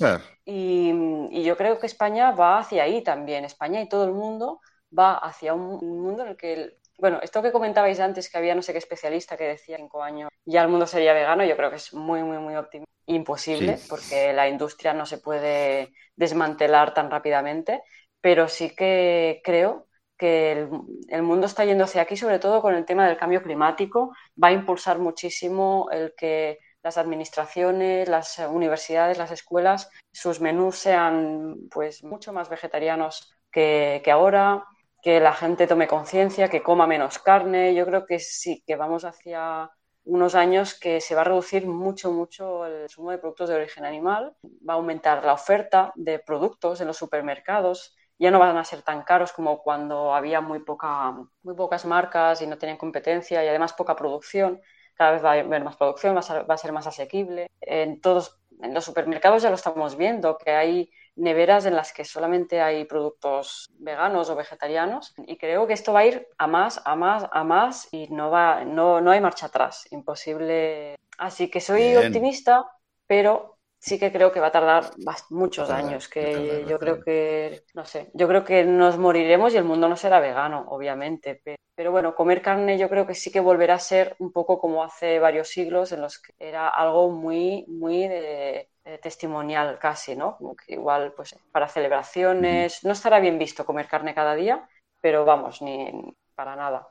S3: Y, y, yo creo que España va hacia ahí también. España y todo el mundo va hacia un, mundo en el que... bueno, esto que comentabais antes, que había no sé qué especialista que decía cinco años ya el mundo sería vegano, yo creo que es muy, muy, muy optimista. Imposible, porque la industria no se puede desmantelar tan rápidamente, pero sí que creo que el, mundo está yendo hacia aquí, sobre todo con el tema del cambio climático. Va a impulsar muchísimo el que las administraciones, las universidades, las escuelas, sus menús sean pues mucho más vegetarianos que, ahora, que la gente tome conciencia, que coma menos carne. Yo creo que sí, que vamos hacia unos años que se va a reducir mucho, mucho el consumo de productos de origen animal, va a aumentar la oferta de productos en los supermercados, ya no van a ser tan caros como cuando había muy, poca, muy pocas marcas y no tenían competencia y además poca producción. Cada vez va a haber más producción, va a ser, más asequible. En todos en los supermercados ya lo estamos viendo, que hay neveras en las que solamente hay productos veganos o vegetarianos. Y creo que esto va a ir a más, a más, a más y no, va, no, no hay marcha atrás, imposible. Así que soy optimista, pero sí que creo que va a tardar muchos años, que yo creo que, no sé, yo creo que nos moriremos y el mundo no será vegano, obviamente, pero, bueno, comer carne yo creo que sí que volverá a ser un poco como hace varios siglos en los que era algo muy, muy de, testimonial casi, ¿no? Como que igual, pues para celebraciones, no estará bien visto comer carne cada día, pero vamos, ni para nada.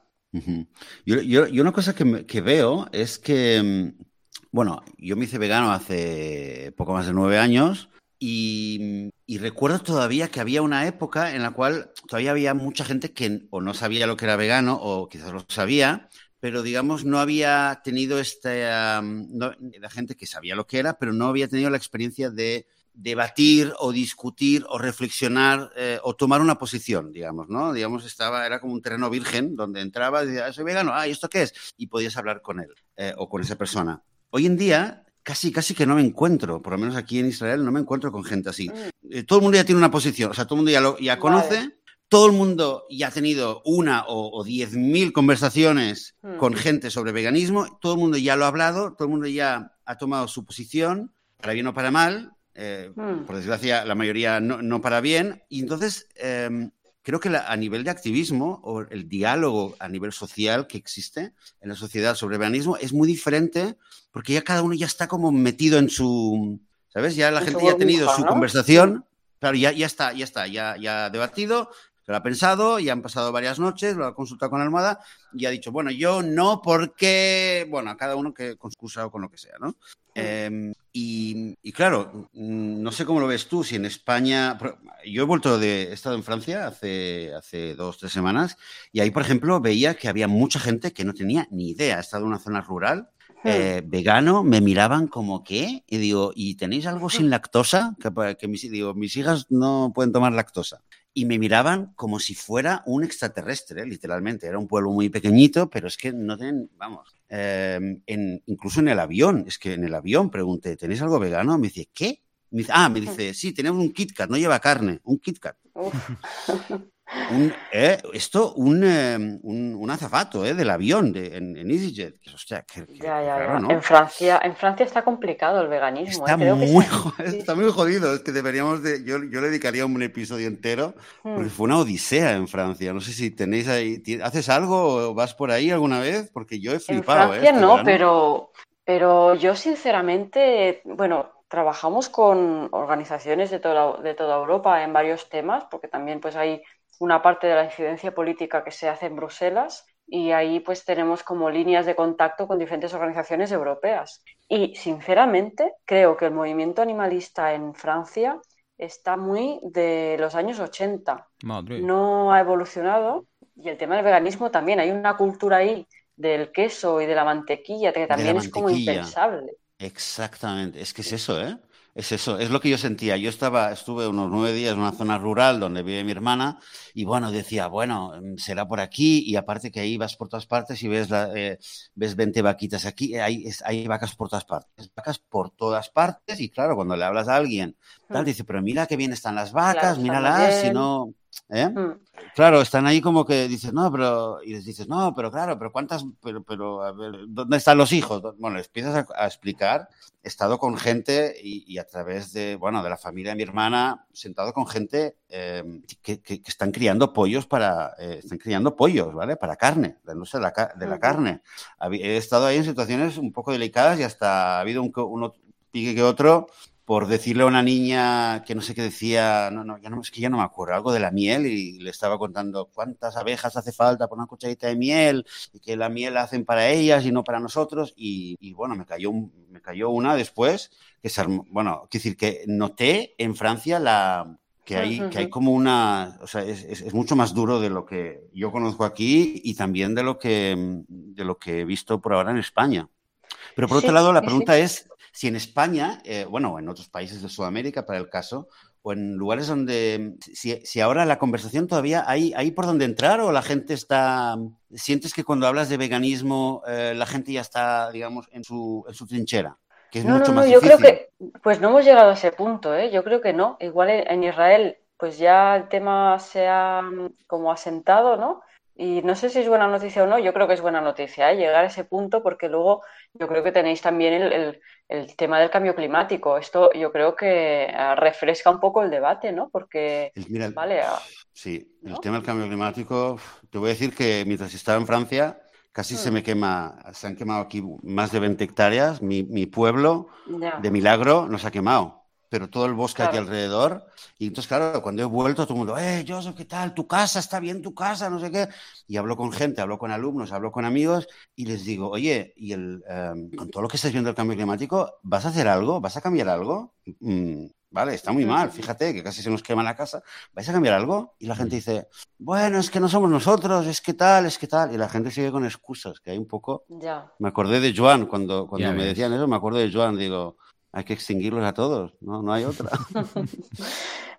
S1: yo, una cosa que, que veo es que mm, bueno, yo me hice vegano hace poco más de nueve años y, recuerdo todavía que había una época en la cual todavía había mucha gente que o no sabía lo que era vegano o quizás lo sabía, pero digamos no había tenido este, la gente que sabía lo que era, pero no había tenido la experiencia de debatir o discutir o reflexionar eh, o tomar una posición, digamos, ¿no? Digamos, estaba, era como un terreno virgen donde entraba y decía, soy vegano, ah, ¿y esto qué es? Y podías hablar con él eh, o con esa persona. Hoy en día, casi, casi que no me encuentro, por lo menos aquí en Israel, no me encuentro con gente así. Mm. Eh, todo el mundo ya tiene una posición, o sea, todo el mundo ya, lo, ya conoce. Todo el mundo ya ha tenido una o, diez mil conversaciones mm. con gente sobre veganismo, todo el mundo ya lo ha hablado, todo el mundo ya ha tomado su posición, para bien o para mal, eh, mm. por desgracia la mayoría no, para bien, y entonces em, creo que a nivel de activismo o el diálogo a nivel social que existe en la sociedad sobre veganismo es muy diferente porque ya cada uno ya está como metido en su, ¿sabes? Ya la gente ya ha tenido su conversación, claro, ya, ya está, ya está, ya, ya ha debatido, se lo ha pensado, y han pasado varias noches, lo ha consultado con la almohada y ha dicho, bueno, yo no porque, bueno, a cada uno que con su o con lo que sea, ¿no? Em, y, claro, mm, no sé cómo lo ves tú, si en España, yo he vuelto de, he estado en Francia hace, hace dos, tres semanas, y ahí, por ejemplo, veía que había mucha gente que no tenía ni idea, he estado en una zona rural, hmm. eh, vegano, me miraban como ¿qué? y digo, ¿y tenéis algo sin lactosa? Que, que mis, digo, mis hijas no pueden tomar lactosa y me miraban como si fuera un extraterrestre, literalmente. Era un pueblo muy pequeñito, pero es que no tienen, vamos, em, incluso en el avión, es que en el avión pregunté, ¿tenéis algo vegano? Me dice, ¿qué? ah, me dice, sí, tenemos un KitKat, no lleva carne, un KitKat. Un, eh, esto, un, eh, un, un, azafato eh, del avión de, en, en, EasyJet. Hostia, que,
S3: ya, ya, ya. ¿no? en, Francia, en Francia está complicado el veganismo.
S1: Está, ¿eh? Creo muy, que está muy jodido. Es que deberíamos de. Yo, yo le dedicaría un episodio entero porque hmm. fue una odisea en Francia. No sé si tenéis ahí. ¿Haces algo o vas por ahí alguna vez? Porque yo he flipado.
S3: En Francia no, pero, pero yo sinceramente, bueno, trabajamos con organizaciones de toda, de toda Europa en varios temas, porque también pues hay una parte de la incidencia política que se hace en Bruselas y ahí pues tenemos como líneas de contacto con diferentes organizaciones europeas. Y sinceramente creo que el movimiento animalista en Francia está muy de los años 80. No ha evolucionado y el tema del veganismo también. Hay una cultura ahí del queso y de la mantequilla que también es como impensable.
S1: Exactamente, es que es eso, ¿eh? Es eso, es lo que yo sentía. Yo estaba, estuve unos nueve días en una zona rural donde vive mi hermana y bueno, decía, bueno, mm, será por aquí y aparte que ahí vas por todas partes y ves, la, eh, ves 20 vaquitas aquí, hay, hay vacas por todas partes, vacas por todas partes y claro, cuando le hablas a alguien, tal, dice, pero mira qué bien están las vacas, míralas, si no... ¿eh? Hmm. Claro, están ahí como que dices, no, pero, y les dices, no, pero claro, pero cuántas, pero, pero, a ver, ¿dónde están los hijos? Bueno, les empiezas a, explicar, he estado con gente y, a través de, bueno, de la familia de mi hermana, sentado con gente em, que, que, están criando pollos para, eh, están criando pollos, ¿vale? Para carne, no sé, de la, de la carne. He estado ahí en situaciones un poco delicadas y hasta ha habido un, uno pique que otro por decirle a una niña que no sé qué decía, no, no, ya no, es que ya no me acuerdo, algo de la miel y le estaba contando cuántas abejas hace falta por una cucharita de miel y que la miel la hacen para ellas y no para nosotros y, bueno, me cayó, me cayó una después, que es, bueno, quiero decir que noté en Francia la, que hay, que hay como una, o sea, es, es, mucho más duro de lo que yo conozco aquí y también de lo que, de lo que he visto por ahora en España. Pero por otro lado, la pregunta es si en España, eh, bueno, en otros países de Sudamérica, para el caso, o en lugares donde, si, ahora la conversación todavía hay, hay por donde entrar o la gente está, sientes que cuando hablas de veganismo eh, la gente ya está, digamos, en su, en su trinchera? Que es
S3: no,
S1: mucho
S3: no,
S1: más
S3: yo creo que, pues no hemos llegado a ese punto, ¿eh? yo creo que no. Igual en Israel, pues ya el tema se ha como asentado, ¿no? Y no sé si es buena noticia o no, yo creo que es buena noticia ¿eh? llegar a ese punto porque luego yo creo que tenéis también el, el, tema del cambio climático. Esto yo creo que eh, refresca un poco el debate, ¿no? Porque, vale...
S1: sí, el tema del cambio climático, te voy a decir que mientras estaba en Francia casi se mm. me quema, se han quemado aquí más de 20 hectáreas, mi, mi pueblo de milagro nos ha quemado pero todo el bosque aquí alrededor. Y entonces, claro, cuando he vuelto, todo el mundo, eh, Joseph, ¿qué tal? ¿Tu casa? ¿Está bien tu casa? No sé qué. Y hablo con gente, hablo con alumnos, hablo con amigos y les digo, oye, y el, em, con todo lo que estás viendo del cambio climático, ¿vas a hacer algo? ¿Vas a cambiar algo? Mm, Vale, está muy mal, fíjate que casi se nos quema la casa. ¿Vais a cambiar algo? Y la gente dice, bueno, es que no somos nosotros, es que tal, es que tal. Y la gente sigue con excusas, que hay un poco...
S3: Ya.
S1: Me acordé de Joan cuando, cuando
S2: Ya
S1: me
S2: ves.
S1: decían eso, me acuerdo de Joan, digo, hay que extinguirlos a todos, no, no hay otra.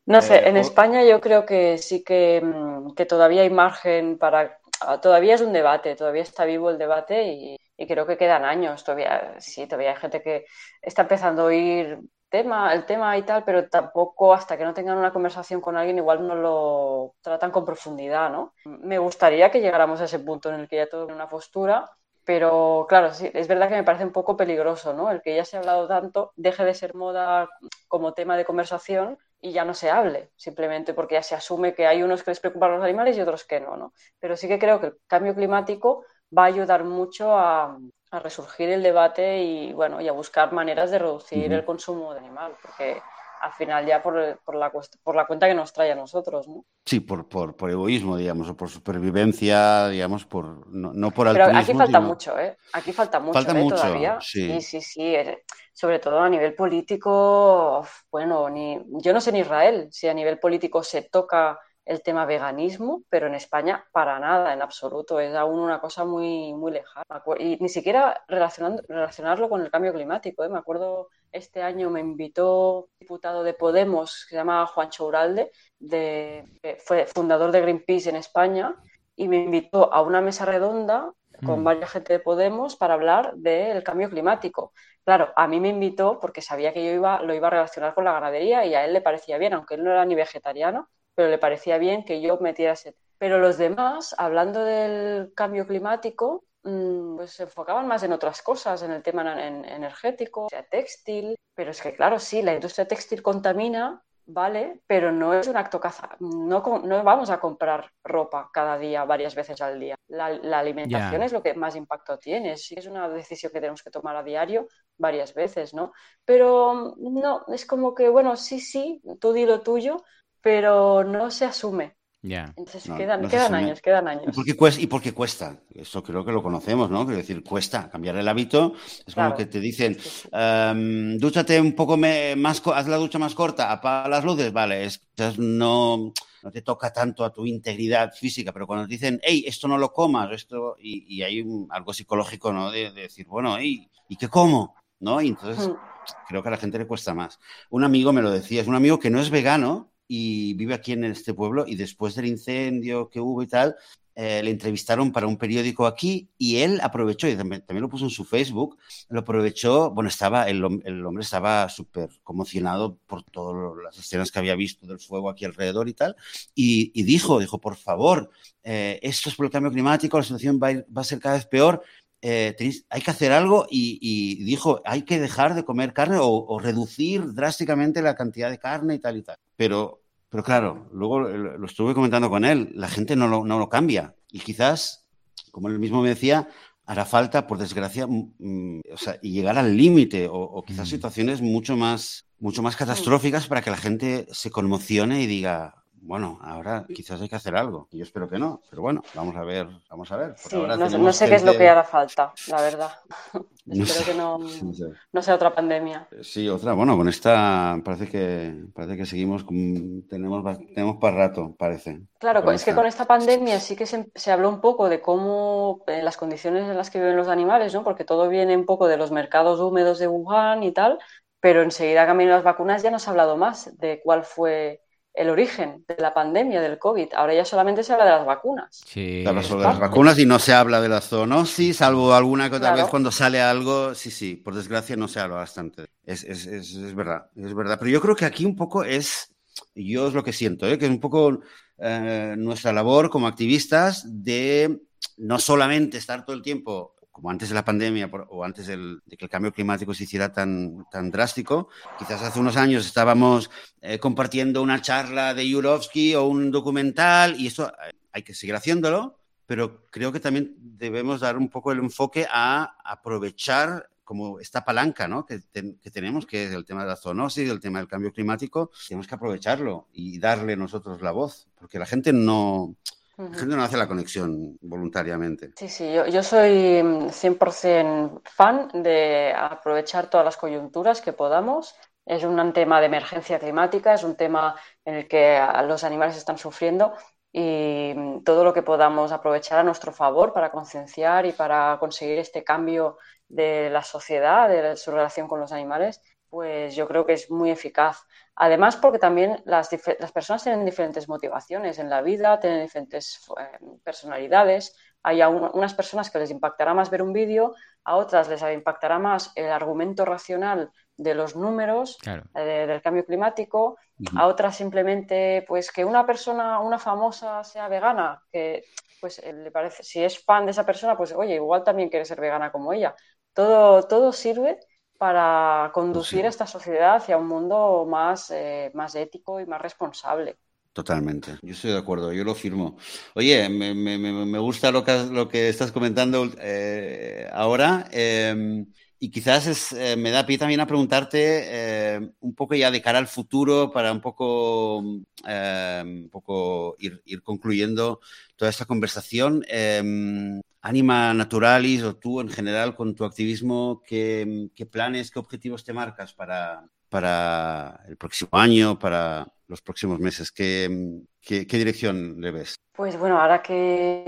S3: No sé,
S1: Eh,
S3: en España yo creo que sí que, mm, que todavía hay margen para... ah, Todavía es un debate, todavía está vivo el debate y, y creo que quedan años. Todavía, sí, todavía hay gente que está empezando a oír tema, el tema y tal, pero tampoco hasta que no tengan una conversación con alguien igual no lo tratan con profundidad, ¿no? Me gustaría que llegáramos a ese punto en el que ya todo una postura, pero claro, sí, es verdad que me parece un poco peligroso, ¿no? El que ya se ha hablado tanto deje de ser moda como tema de conversación y ya no se hable, simplemente porque ya se asume que hay unos que les preocupan los animales y otros que no, ¿no? Pero sí que creo que el cambio climático va a ayudar mucho a, a resurgir el debate y, bueno, y a buscar maneras de reducir el consumo de animal, porque al final ya por, por, la, por la cuenta que nos trae a nosotros, ¿no?
S1: Sí, por, por, por egoísmo, digamos, o por supervivencia, digamos, por no, no por
S3: Pero aquí falta
S1: sino-
S3: mucho, ¿eh? Aquí falta mucho,
S1: Falta
S3: ¿eh?
S1: mucho,
S3: Todavía.
S1: sí.
S3: sí, sí, sí. eh, Sobre todo a nivel político, bueno, ni, yo no sé en Israel si a nivel político se toca el tema veganismo, pero en España para nada, en absoluto. Es aún una cosa muy, muy lejana. Y ni siquiera relacionando, relacionarlo con el cambio climático, ¿eh? Me acuerdo este año me invitó un diputado de Podemos, que se llama Juancho Uralde, de, que fue fundador de Greenpeace en España, y me invitó a una mesa redonda con
S2: Mm.
S3: varias gente de Podemos para hablar del cambio climático. Claro, a mí me invitó porque sabía que yo iba, lo iba a relacionar con la ganadería y a él le parecía bien, aunque él no era ni vegetariano, pero le parecía bien que yo metiera ese. Pero los demás, hablando del cambio climático, mm, pues se enfocaban más en otras cosas, en el tema en- en- energético, o sea, textil. Pero es que, claro, sí, la industria textil contamina, vale, pero no es un acto caza. No, no vamos a comprar ropa cada día, varias veces al día. La, la alimentación es lo que más impacto tiene. Sí, es una decisión que tenemos que tomar a diario varias veces, ¿no? Pero mm, no, es como que, bueno, sí, sí, tú di lo tuyo, pero no se asume.
S2: Ya.
S3: Entonces
S1: No,
S3: quedan,
S1: no
S3: quedan años, quedan
S1: ¿Y
S3: años.
S1: por, qué cuesta, ¿Y por qué cuesta? Eso creo que lo conocemos, ¿no? Quiero decir, cuesta cambiar el hábito. Es como
S3: Claro.
S1: que te dicen. Em, dúchate un poco me- más, haz la ducha más corta, apaga las luces, vale, es, no, no te toca tanto a tu integridad física, pero cuando te dicen, hey, esto no lo comas, esto, y, y hay un- algo psicológico, ¿no? De, de decir, bueno, hey, ¿y qué como? ¿No? Y entonces
S3: Mm.
S1: creo que a la gente le cuesta más. Un amigo me lo decía, es un amigo que no es vegano y vive aquí en este pueblo y después del incendio que hubo y tal, eh, le entrevistaron para un periódico aquí y él aprovechó, y también, lo puso en su Facebook, lo aprovechó, bueno, estaba, el, hom- el hombre estaba súper conmocionado por todas las escenas que había visto del fuego aquí alrededor y tal, y, dijo, dijo, por favor, eh, esto es por el cambio climático, la situación va a ser cada vez peor, eh, tenéis- hay que hacer algo y, y dijo, hay que dejar de comer carne o, o reducir drásticamente la cantidad de carne y tal y tal. Pero, pero claro, luego lo, lo estuve comentando con él, la gente no lo, no lo cambia y quizás, como él mismo me decía, hará falta, por desgracia, mm, mm, o sea, y llegar al límite o, o quizás
S2: Mm.
S1: situaciones mucho más, mucho más catastróficas para que la gente se conmocione y diga, bueno, ahora quizás hay que hacer algo. Y yo espero que no, pero bueno, vamos a ver, vamos a ver. Por
S3: Sí,
S1: ahora
S3: no, sé-
S1: tenemos
S3: no sé qué es lo que hará falta, la verdad.
S1: No
S3: Espero
S1: sé,
S3: que no,
S1: no sé.
S3: no sea otra pandemia.
S1: Sí, otra, bueno, con esta parece que parece que seguimos con- tenemos tenemos para rato, parece.
S3: Claro,
S1: Con
S3: es que con esta pandemia sí que se, se habló un poco de cómo, en las condiciones en las que viven los animales, ¿no? Porque todo viene un poco de los mercados húmedos de Wuhan y tal, pero enseguida venido las vacunas ya no se ha hablado más de cuál fue el origen de la pandemia del COVID. Ahora ya solamente se habla de las vacunas.
S2: Sí.
S1: Se habla solo de
S3: Ah.
S1: las vacunas y no se habla de la zoonosis, salvo alguna que otra
S3: Claro.
S1: vez cuando sale algo, sí, sí, por desgracia no se habla bastante. Es, es, es, es verdad, es verdad. Pero yo creo que aquí un poco es, yo es lo que siento, ¿eh? que es un poco eh, nuestra labor como activistas de no solamente estar todo el tiempo como antes de la pandemia o antes del- de que el cambio climático se hiciera tan, tan drástico. Quizás hace unos años estábamos eh, compartiendo una charla de Yurovsky o un documental y eso eh, hay que seguir haciéndolo, pero creo que también debemos dar un poco el enfoque a aprovechar como esta palanca ¿no? que, ten- que tenemos, que es el tema de la zoonosis, el tema del cambio climático, tenemos que aprovecharlo y darle nosotros la voz, porque la gente no, la gente no hace la conexión voluntariamente.
S3: Sí, sí, yo, yo soy mm, 100% fan de aprovechar todas las coyunturas que podamos es un tema de emergencia climática, es un tema en el que los animales están sufriendo y todo lo que podamos aprovechar a nuestro favor para concienciar y para conseguir este cambio de la sociedad, de su relación con los animales, pues yo creo que es muy eficaz. Además, porque también las, las personas tienen diferentes motivaciones en la vida, tienen diferentes eh, personalidades. Hay unas personas que les impactará más ver un vídeo, a otras les impactará más el argumento racional de los números eh, del cambio climático, a otras simplemente pues que una persona, una famosa sea vegana, que pues eh, le parece, si es fan de esa persona, pues oye, igual también quiere ser vegana como ella. Todo, todo sirve para conducir a esta sociedad hacia un mundo más, eh, más ético y más responsable.
S1: Totalmente, yo estoy de acuerdo, yo lo firmo. Oye, me, gusta lo que, lo que estás comentando eh, ahora em, y quizás eh, me da pie también a preguntarte un poco ya de cara al futuro para un poco, em, un poco ir, ir, concluyendo toda esta conversación. Em, Anima Naturalis o tú en general con tu activismo, ¿qué, planes, qué objetivos te marcas para, para el próximo año, para los próximos meses? ¿Qué, qué, dirección le ves?
S3: Pues bueno, ahora que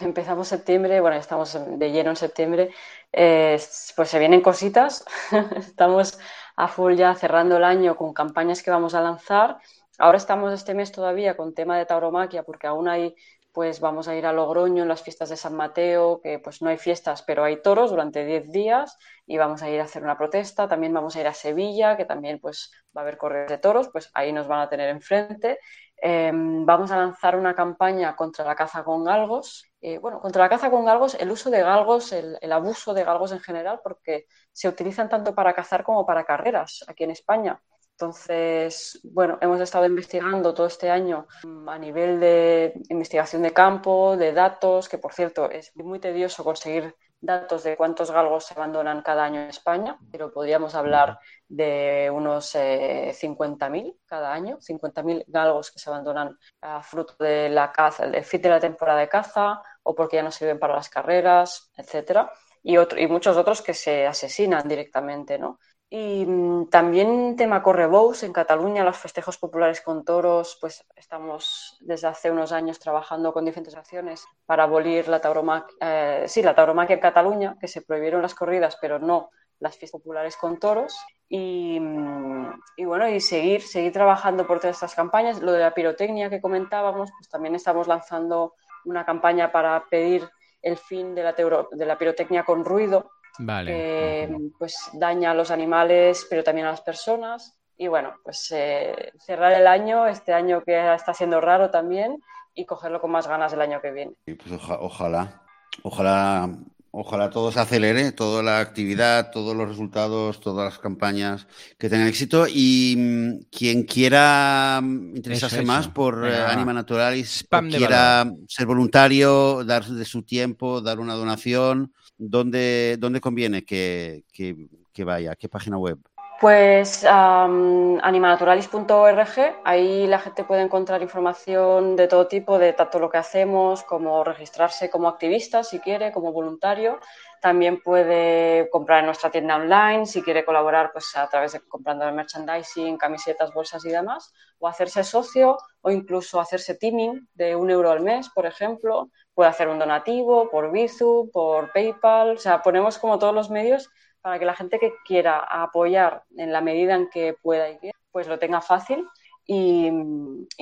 S3: empezamos septiembre, bueno, estamos de lleno en septiembre, pues se vienen cositas. estamos a full ya cerrando el año con campañas que vamos a lanzar. Ahora estamos este mes todavía con tema de tauromaquia porque aún hay pues vamos a ir a Logroño en las fiestas de San Mateo, que pues no hay fiestas, pero hay toros durante 10 días y vamos a ir a hacer una protesta. También vamos a ir a Sevilla, que también pues va a haber correos de toros, pues ahí nos van a tener enfrente. Em, vamos a lanzar una campaña contra la caza con galgos. Eh, bueno, contra la caza con galgos, el uso de galgos, el, el abuso de galgos en general, porque se utilizan tanto para cazar como para carreras aquí en España. Entonces, bueno, hemos estado investigando todo este año mm, a nivel de investigación de campo, de datos, que por cierto es muy tedioso conseguir datos de cuántos galgos se abandonan cada año en España, pero podríamos hablar de unos 50.000 eh, cada año, 50.000 galgos que se abandonan a fruto de la caza, el fin de la temporada de caza o porque ya no sirven para las carreras, etcétera. Y, y muchos otros que se asesinan directamente, ¿no? Y mm, también tema correbous en Cataluña, los festejos populares con toros, pues estamos desde hace unos años trabajando con diferentes acciones para abolir la tauromaquia, eh, sí, la tauromaquia en Cataluña, que se prohibieron las corridas, pero no las fiestas populares con toros. Y, mm, y, bueno, y seguir, seguir trabajando por todas estas campañas. Lo de la pirotecnia que comentábamos, pues también estamos lanzando una campaña para pedir el fin de la, de la pirotecnia con ruido, que pues daña a los animales, pero también a las personas. Y bueno, pues eh, cerrar el año, este año que está siendo raro también, y cogerlo con más ganas el año que viene.
S1: Pues ojalá, ojalá, ojalá todo se acelere, toda la actividad, todos los resultados, todas las campañas que tengan éxito. Y mm, quien quiera mm, interesarse más por eh, Anima Naturalis, quiera ser voluntario, dar de su tiempo, dar una donación ¿dónde, dónde conviene que, que, vaya? ¿Qué página web?
S3: Pues animanaturalis.org, ahí la gente puede encontrar información de todo tipo, de tanto lo que hacemos, como registrarse como activista si quiere, como voluntario. También puede comprar en nuestra tienda online si quiere colaborar pues, a través de comprando el merchandising, camisetas, bolsas y demás, o hacerse socio o incluso hacerse teaming de un euro al mes, por ejemplo. Puede hacer un donativo por Bizu, por PayPal, o sea, ponemos como todos los medios para que la gente que quiera apoyar en la medida en que pueda y pues lo tenga fácil. Y,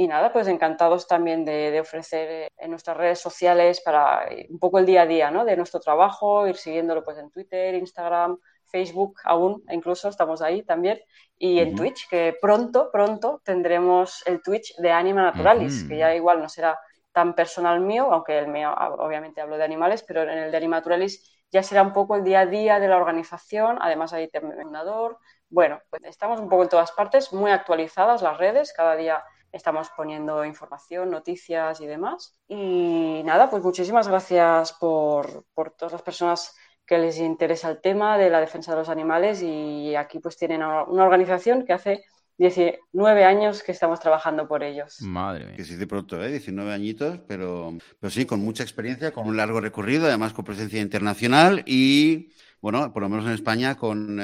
S3: nada, pues encantados también de, ofrecer eh, en nuestras redes sociales para un poco el día a día ¿no? de nuestro trabajo, ir siguiéndolo pues en Twitter, Instagram, Facebook aún, incluso estamos ahí también, y en Twitch, que pronto, pronto tendremos el Twitch de Anima Naturalis, que ya igual no será tan personal mío, aunque el mío obviamente hablo de animales, pero en el de Anima Naturalis ya será un poco el día a día de la organización, además hay terminador. Bueno, pues estamos un poco en todas partes, muy actualizadas las redes, cada día estamos poniendo información, noticias y demás. Y nada, pues muchísimas gracias por, por todas las personas que les interesa el tema de la defensa de los animales y aquí pues tienen una organización que hace 19 años que estamos trabajando por ellos.
S2: Madre mía.
S1: Que se dice pronto, ¿eh? 19 añitos, pero, pero sí, con mucha experiencia, con un largo recorrido, además con presencia internacional y bueno, por lo menos en España, con,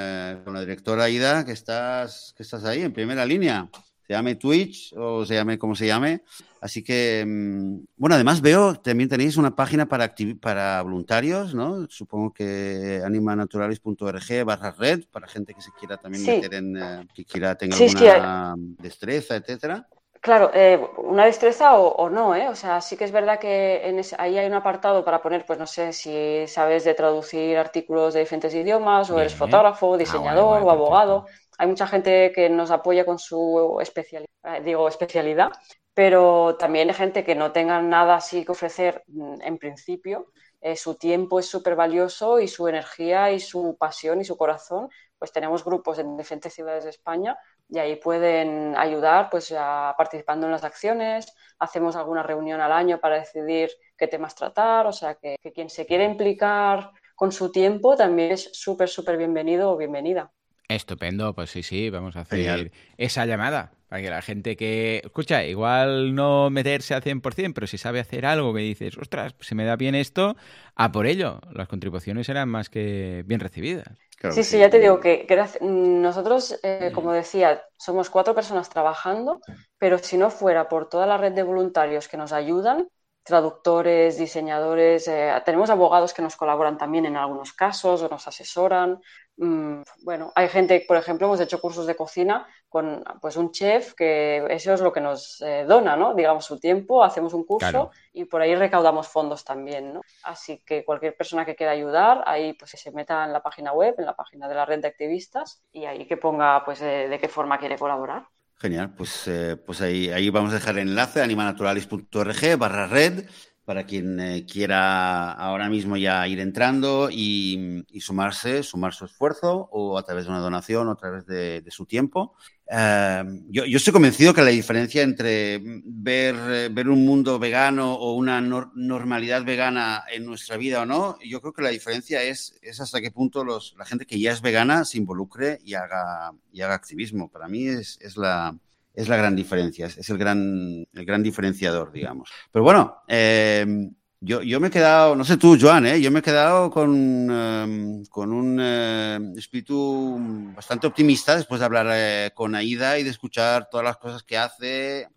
S1: con la directora Aida, que estás, que estás ahí en primera línea se llame Twitch o se llame como se llame. Así que, mm, bueno, además veo, también tenéis una página para, para voluntarios, ¿no? Supongo que animanaturalis.org barra red, para gente que se quiera también meter en, eh, que quiera tener alguna destreza, etcétera.
S3: Claro, eh, una destreza o, no, ¿eh? O sea, sí que es verdad que en ahí hay un apartado para poner, pues no sé, si sabes de traducir artículos de diferentes idiomas, o eres fotógrafo, ah, diseñador o abogado. Hay mucha gente que nos apoya con su especialidad, eh, digo especialidad, pero también hay gente que no tenga nada así que ofrecer mm, en principio. Eh, su tiempo es súper valioso y su energía y su pasión y su corazón, pues tenemos grupos en diferentes ciudades de España y ahí pueden ayudar pues participando en las acciones, hacemos alguna reunión al año para decidir qué temas tratar, o sea que, que quien se quiere implicar con su tiempo también es súper, súper bienvenido o bienvenida.
S2: Estupendo, pues sí, sí, vamos a hacer esa llamada para que la gente que, escucha, igual no meterse al 100%, pero si sabe hacer algo que dices, ostras, se me da bien esto, a por ello. Las contribuciones serán más que bien recibidas.
S3: sí, sí, ya te digo que, nosotros, eh, como decía, somos cuatro personas trabajando, pero si no fuera por toda la red de voluntarios que nos ayudan, traductores, diseñadores, eh, tenemos abogados que nos colaboran también en algunos casos o nos asesoran. Mm, bueno, hay gente, por ejemplo, hemos hecho cursos de cocina con pues un chef que eso es lo que nos eh, dona, ¿no? Digamos su tiempo, hacemos un curso y por ahí recaudamos fondos también, ¿no? Así que cualquier persona que quiera ayudar, ahí pues se meta en la página web, en la página de la red de activistas y ahí que ponga pues de qué forma quiere colaborar.
S1: Genial, pues, eh, pues ahí, ahí vamos a dejar el enlace animanaturalis.org barra red para quien eh, quiera ahora mismo ya ir entrando y, sumarse, sumar su esfuerzo o a través de una donación o a través de su tiempo. Eh, yo, estoy convencido que la diferencia entre ver, eh, ver un mundo vegano o una normalidad vegana en nuestra vida o no, yo creo que la diferencia es, es hasta qué punto los, la gente que ya es vegana se involucre y haga, y haga activismo. Para mí es, es la, es la gran diferencia, es, el, gran, el gran diferenciador, digamos. Pero bueno, eh, yo, yo me he quedado, no sé tú, Joan, ¿eh? yo me he quedado con, em, con un eh, espíritu bastante optimista después de hablar eh, con Aida y de escuchar todas las cosas que hace.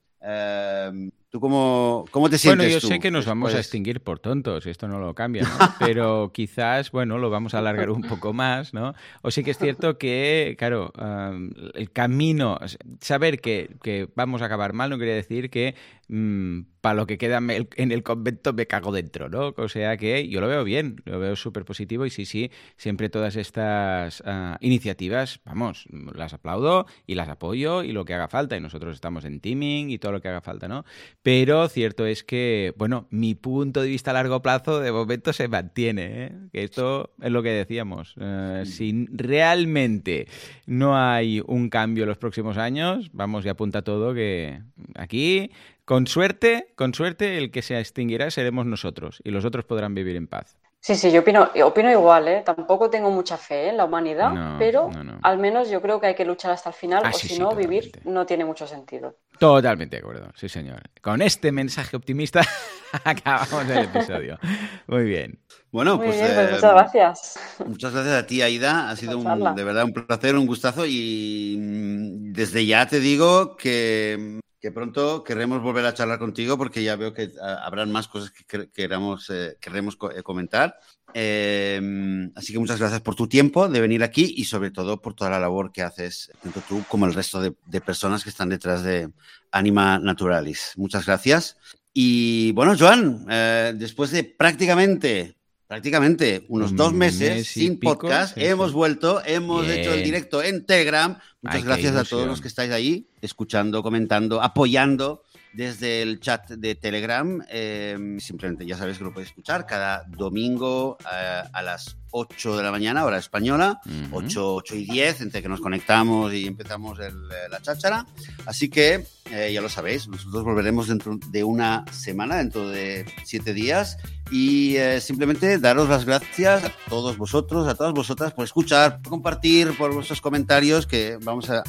S1: ¿Tú cómo, cómo te sientes?
S2: Bueno, yo sé que nos vamos a extinguir por tontos, esto no lo cambia, pero quizás, bueno, lo vamos a alargar un poco más, ¿no? O sí que es cierto que, claro, el camino, saber que, que, vamos a acabar mal no quiere decir que mm, para lo que queda en el convento me cago dentro, ¿no? O sea que yo lo veo bien, lo veo súper positivo y sí, sí, siempre todas estas ah, iniciativas, vamos, las aplaudo y las apoyo y lo que haga falta y nosotros estamos en teaming y todo lo que haga falta, ¿no? Pero cierto es que, bueno, mi punto de vista a largo plazo de momento se mantiene, ¿eh? Que esto es lo que decíamos, eh, si realmente no hay un cambio en los próximos años, vamos y apunta todo que aquí con suerte, con suerte, el que se extinguirá seremos nosotros y los otros podrán vivir en paz.
S3: Sí, sí, yo opino, opino igual, ¿eh? Tampoco tengo mucha fe en la humanidad, pero al menos yo creo que hay que luchar hasta el final, ah, o si no, vivir no tiene mucho sentido.
S2: Totalmente de acuerdo, sí, señor. Con este mensaje optimista acabamos el episodio. Muy bien.
S1: Bueno, pues,
S3: pues, muchas gracias.
S1: Muchas gracias a ti, Aida. Ha sido de verdad un placer, un gustazo y mm, desde ya te digo que que pronto queremos volver a charlar contigo porque ya veo que ah, habrán más cosas que queramos, eh, queremos eh, comentar. Em, así que muchas gracias por tu tiempo de venir aquí y sobre todo por toda la labor que haces, tanto tú como el resto de, personas que están detrás de Anima Naturalis. Muchas gracias. Y bueno, Joan, eh, después de prácticamente prácticamente unos dos meses sin podcast. hemos vuelto, hemos hecho el directo en Telegram. Muchas gracias a todos los que estáis ahí, escuchando, comentando, apoyando desde el chat de Telegram. Em, simplemente ya sabéis que lo podéis escuchar cada domingo eh, a las 8 de la mañana, hora española, 8, 8 y 10, entre que nos conectamos y empezamos el, eh, la cháchara. Así que eh, ya lo sabéis, nosotros volveremos dentro de una semana, dentro de 7 días. Y simplemente daros las gracias a todos vosotros, a todas vosotras por escuchar, por compartir, por vuestros comentarios, que vamos a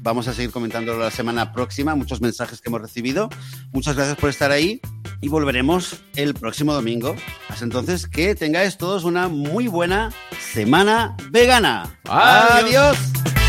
S1: Vamos a seguir comentando la semana próxima, muchos mensajes que hemos recibido. Muchas gracias por estar ahí y volveremos el próximo domingo. Hasta entonces, que tengáis todos una muy buena semana vegana.
S2: Adiós.
S1: Adiós.